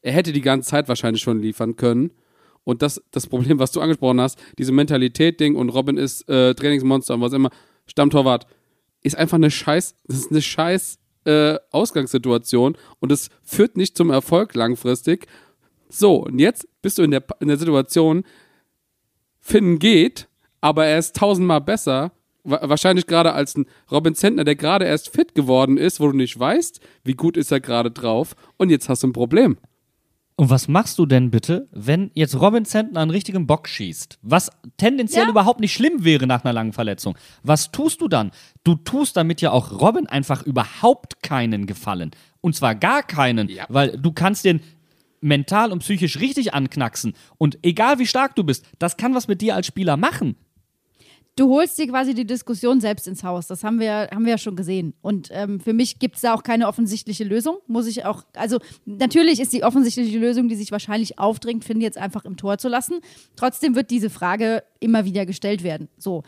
Er hätte die ganze Zeit wahrscheinlich schon liefern können. Und das, das Problem, was du angesprochen hast, diese Mentalität-Ding und Robin ist äh, Trainingsmonster und was immer, Stammtorwart, ist einfach eine scheiß, das ist eine scheiß äh, Ausgangssituation und es führt nicht zum Erfolg langfristig. So, und jetzt bist du in der, in der Situation, Finn geht, aber er ist tausendmal besser, wa wahrscheinlich gerade als ein Robin Zentner, der gerade erst fit geworden ist, wo du nicht weißt, wie gut ist er gerade drauf und jetzt hast du ein Problem. Und was machst du denn bitte, wenn jetzt Robin Zentner einen richtigen Bock schießt? Was tendenziell Ja. überhaupt nicht schlimm wäre nach einer langen Verletzung. Was tust du dann? Du tust damit ja auch Robin einfach überhaupt keinen Gefallen. Und zwar gar keinen, Ja. weil du kannst den mental und psychisch richtig anknacksen. Und egal wie stark du bist, das kann was mit dir als Spieler machen. Du holst dir quasi die Diskussion selbst ins Haus. Das haben wir, haben wir ja schon gesehen. Und ähm, für mich gibt es da auch keine offensichtliche Lösung. Muss ich auch, also natürlich ist die offensichtliche Lösung, die sich wahrscheinlich aufdrängt, finde jetzt einfach im Tor zu lassen. Trotzdem wird diese Frage immer wieder gestellt werden. So.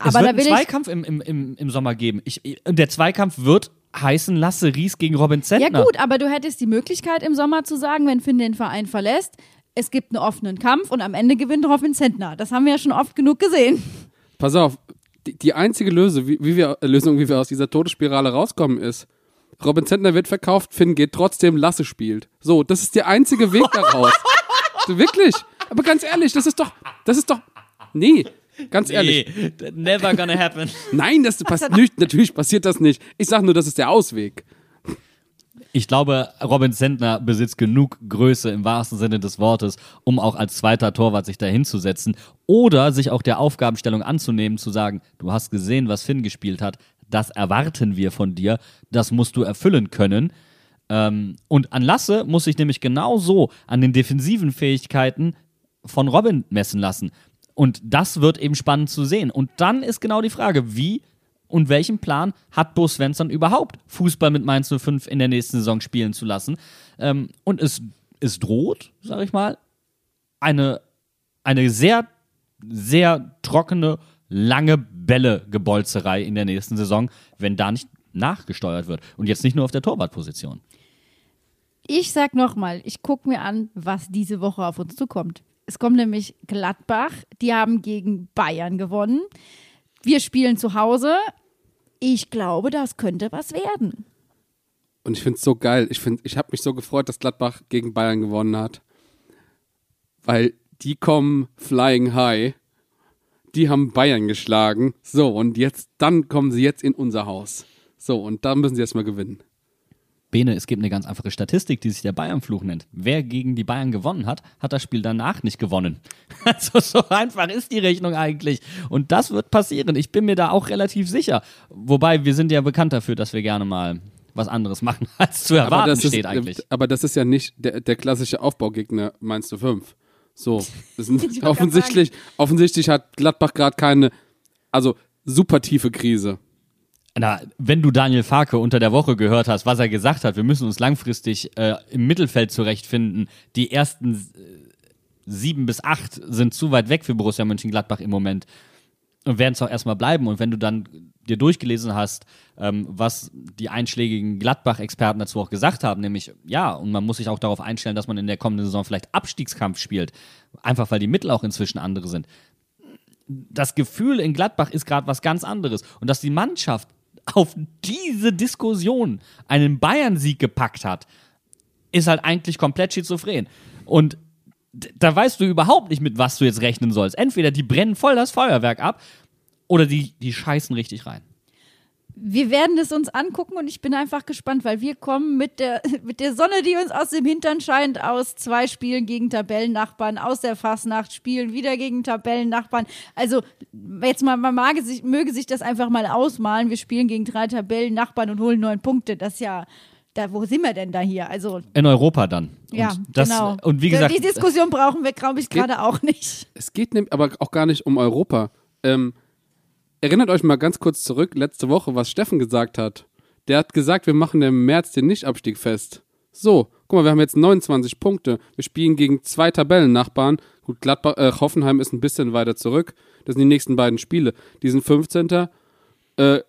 Es Aber wird da einen will ich. Zweikampf im, im, im, im Sommer geben. Ich, und der Zweikampf wird heißen Lasse Ries gegen Robin Ja, Zentner. gut, aber du hättest die Möglichkeit im Sommer zu sagen, wenn Finn den Verein verlässt, es gibt einen offenen Kampf und am Ende gewinnt Robin Zentner. Das haben wir ja schon oft genug gesehen. Pass auf, die, die einzige Lösung wie, wie wir, äh, Lösung, wie wir aus dieser Todesspirale rauskommen, ist, Robin Zentner wird verkauft, Finn geht trotzdem, Lasse spielt. So, das ist der einzige Weg daraus. Wirklich? Aber ganz ehrlich, das ist doch, das ist doch, nee, ganz ehrlich. Nee, never gonna happen. Nein, das passiert nicht, natürlich passiert das nicht. Ich sag nur, das ist der Ausweg. Ich glaube, Robin Zentner besitzt genug Größe im wahrsten Sinne des Wortes, um auch als zweiter Torwart sich dahin zu setzen oder sich auch der Aufgabenstellung anzunehmen, zu sagen, du hast gesehen, was Finn gespielt hat, das erwarten wir von dir, das musst du erfüllen können. Ähm, und an Lasse muss sich nämlich genauso an den defensiven Fähigkeiten von Robin messen lassen. Und das wird eben spannend zu sehen. Und dann ist genau die Frage, wie und welchen Plan hat Bo Svensson überhaupt, Fußball mit Mainz 05 in der nächsten Saison spielen zu lassen? Ähm, und es, es droht, sag ich mal, eine, eine sehr, sehr trockene, lange Bälle-Gebolzerei in der nächsten Saison, wenn da nicht nachgesteuert wird. Und jetzt nicht nur auf der Torwartposition. Ich sag nochmal, ich gucke mir an, was diese Woche auf uns zukommt. Es kommt nämlich Gladbach, die haben gegen Bayern gewonnen. Wir spielen zu Hause. Ich glaube, das könnte was werden. Und ich finde es so geil. Ich, ich habe mich so gefreut, dass Gladbach gegen Bayern gewonnen hat. Weil die kommen flying high. Die haben Bayern geschlagen. So, und jetzt, dann kommen sie jetzt in unser Haus. So, und da müssen sie erstmal gewinnen. Bene, es gibt eine ganz einfache Statistik, die sich der Bayern-Fluch nennt. Wer gegen die Bayern gewonnen hat, hat das Spiel danach nicht gewonnen. Also so einfach ist die Rechnung eigentlich. Und das wird passieren. Ich bin mir da auch relativ sicher. Wobei wir sind ja bekannt dafür, dass wir gerne mal was anderes machen, als zu erwarten aber das steht ist, eigentlich. Aber das ist ja nicht der, der klassische Aufbaugegner, meinst du fünf? So, offensichtlich, offensichtlich hat Gladbach gerade keine, also super tiefe Krise. Na, wenn du Daniel Farke unter der Woche gehört hast, was er gesagt hat, wir müssen uns langfristig äh, im Mittelfeld zurechtfinden. Die ersten äh, sieben bis acht sind zu weit weg für Borussia Mönchengladbach im Moment und werden es auch erstmal bleiben. Und wenn du dann dir durchgelesen hast, ähm, was die einschlägigen Gladbach-Experten dazu auch gesagt haben, nämlich ja, und man muss sich auch darauf einstellen, dass man in der kommenden Saison vielleicht Abstiegskampf spielt, einfach weil die Mittel auch inzwischen andere sind. Das Gefühl in Gladbach ist gerade was ganz anderes. Und dass die Mannschaft auf diese Diskussion einen Bayern-Sieg gepackt hat, ist halt eigentlich komplett schizophren. Und da weißt du überhaupt nicht, mit was du jetzt rechnen sollst. Entweder die brennen voll das Feuerwerk ab oder die, die scheißen richtig rein. Wir werden es uns angucken und ich bin einfach gespannt, weil wir kommen mit der, mit der Sonne, die uns aus dem Hintern scheint, aus zwei Spielen gegen Tabellennachbarn, aus der Fastnacht spielen, wieder gegen Tabellennachbarn. Also jetzt mal, man mag sich, möge sich das einfach mal ausmalen. Wir spielen gegen drei Tabellennachbarn und holen neun Punkte. Das ist ja, da, wo sind wir denn da hier? Also, In Europa dann. ja, und das, genau. Und wie gesagt, Die Diskussion brauchen wir, glaube ich, gerade auch nicht. Es geht nämlich aber auch gar nicht um Europa. Ähm, erinnert euch mal ganz kurz zurück, letzte Woche, was Steffen gesagt hat. Der hat gesagt, wir machen im März den Nichtabstieg fest. So, guck mal, wir haben jetzt 29 Punkte. Wir spielen gegen zwei Tabellennachbarn. Gut, Gladbach, äh, Hoffenheim ist ein bisschen weiter zurück. Das sind die nächsten beiden Spiele. Die sind 15. Äh,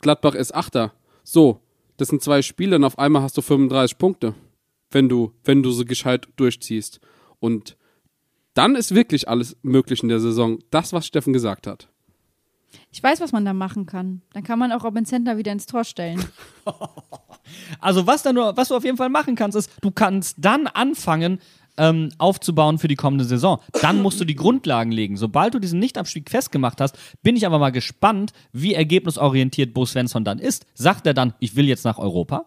Gladbach ist 8. So, das sind zwei Spiele und auf einmal hast du 35 Punkte, wenn du, wenn du so gescheit durchziehst. Und dann ist wirklich alles möglich in der Saison. Das, was Steffen gesagt hat. Ich weiß, was man da machen kann. Dann kann man auch Robin Zentner wieder ins Tor stellen. Also was da nur, was du auf jeden Fall machen kannst, ist, du kannst dann anfangen, ähm, aufzubauen für die kommende Saison. Dann musst du die Grundlagen legen. Sobald du diesen Nichtabstieg festgemacht hast, bin ich aber mal gespannt, wie ergebnisorientiert Bo Svensson dann ist. Sagt er dann, ich will jetzt nach Europa?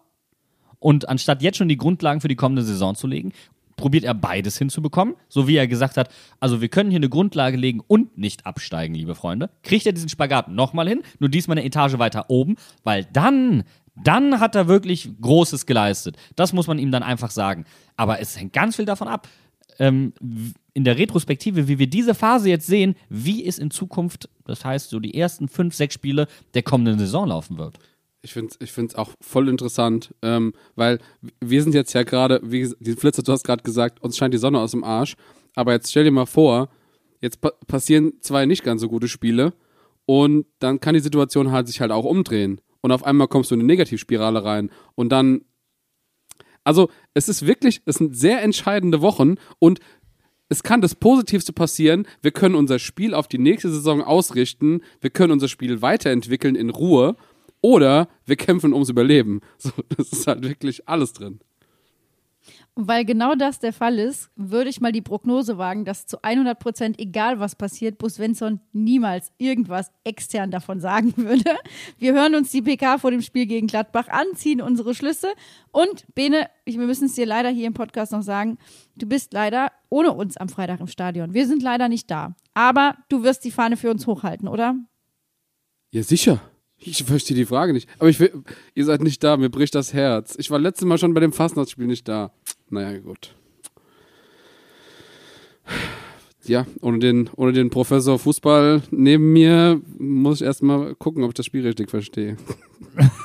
Und anstatt jetzt schon die Grundlagen für die kommende Saison zu legen, probiert er beides hinzubekommen, so wie er gesagt hat, also wir können hier eine Grundlage legen und nicht absteigen, liebe Freunde. Kriegt er diesen Spagat nochmal hin, nur diesmal eine Etage weiter oben, weil dann, dann hat er wirklich Großes geleistet. Das muss man ihm dann einfach sagen. Aber es hängt ganz viel davon ab, ähm, in der Retrospektive, wie wir diese Phase jetzt sehen, wie es in Zukunft, das heißt so die ersten fünf, sechs Spiele der kommenden Saison laufen wird. Ich finde es ich auch voll interessant, ähm, weil wir sind jetzt ja gerade, wie die Flitzer, du hast gerade gesagt, uns scheint die Sonne aus dem Arsch. Aber jetzt stell dir mal vor, jetzt pa passieren zwei nicht ganz so gute Spiele und dann kann die Situation halt sich halt auch umdrehen. Und auf einmal kommst du in eine Negativspirale rein. Und dann, also es ist wirklich, es sind sehr entscheidende Wochen und es kann das Positivste passieren. Wir können unser Spiel auf die nächste Saison ausrichten. Wir können unser Spiel weiterentwickeln in Ruhe. Oder wir kämpfen ums Überleben. So, das ist halt wirklich alles drin. Und weil genau das der Fall ist, würde ich mal die Prognose wagen, dass zu 100 Prozent, egal was passiert, Bus Svensson niemals irgendwas extern davon sagen würde. Wir hören uns die PK vor dem Spiel gegen Gladbach an, ziehen unsere Schlüsse. Und Bene, wir müssen es dir leider hier im Podcast noch sagen, du bist leider ohne uns am Freitag im Stadion. Wir sind leider nicht da. Aber du wirst die Fahne für uns hochhalten, oder? Ja, sicher. Ich verstehe die Frage nicht. Aber ich will, ihr seid nicht da, mir bricht das Herz. Ich war letztes Mal schon bei dem Fastnachtsspiel nicht da. Naja, gut. Ja, ohne den, ohne den Professor Fußball neben mir muss ich erstmal gucken, ob ich das Spiel richtig verstehe.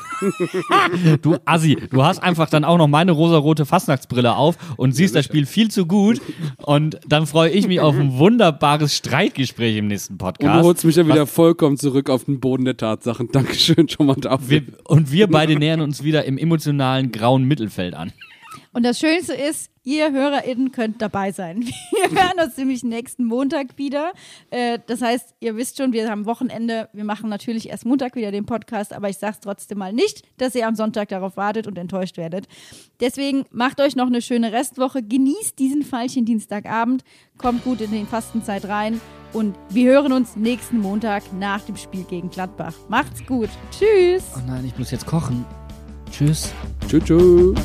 Du Assi, du hast einfach dann auch noch meine rosarote Fastnachtsbrille auf und siehst das Spiel viel zu gut. Und dann freue ich mich auf ein wunderbares Streitgespräch im nächsten Und du Podcast. holst mich ja wieder vollkommen zurück auf den Boden der Tatsachen. Dankeschön schon mal dafür. Wir, und wir beide nähern uns wieder im emotionalen grauen Mittelfeld an. Und das Schönste ist, ihr HörerInnen könnt dabei sein. Wir hören uns nämlich nächsten Montag wieder. Äh, das heißt, ihr wisst schon, wir haben Wochenende. Wir machen natürlich erst Montag wieder den Podcast, aber ich sage es trotzdem mal nicht, dass ihr am Sonntag darauf wartet und enttäuscht werdet. Deswegen macht euch noch eine schöne Restwoche. Genießt diesen Fallchen Dienstagabend. Kommt gut in die Fastenzeit rein. Und wir hören uns nächsten Montag nach dem Spiel gegen Gladbach. Macht's gut. Tschüss. Oh nein, ich muss jetzt kochen. Tschüss. Tschüss, tschüss.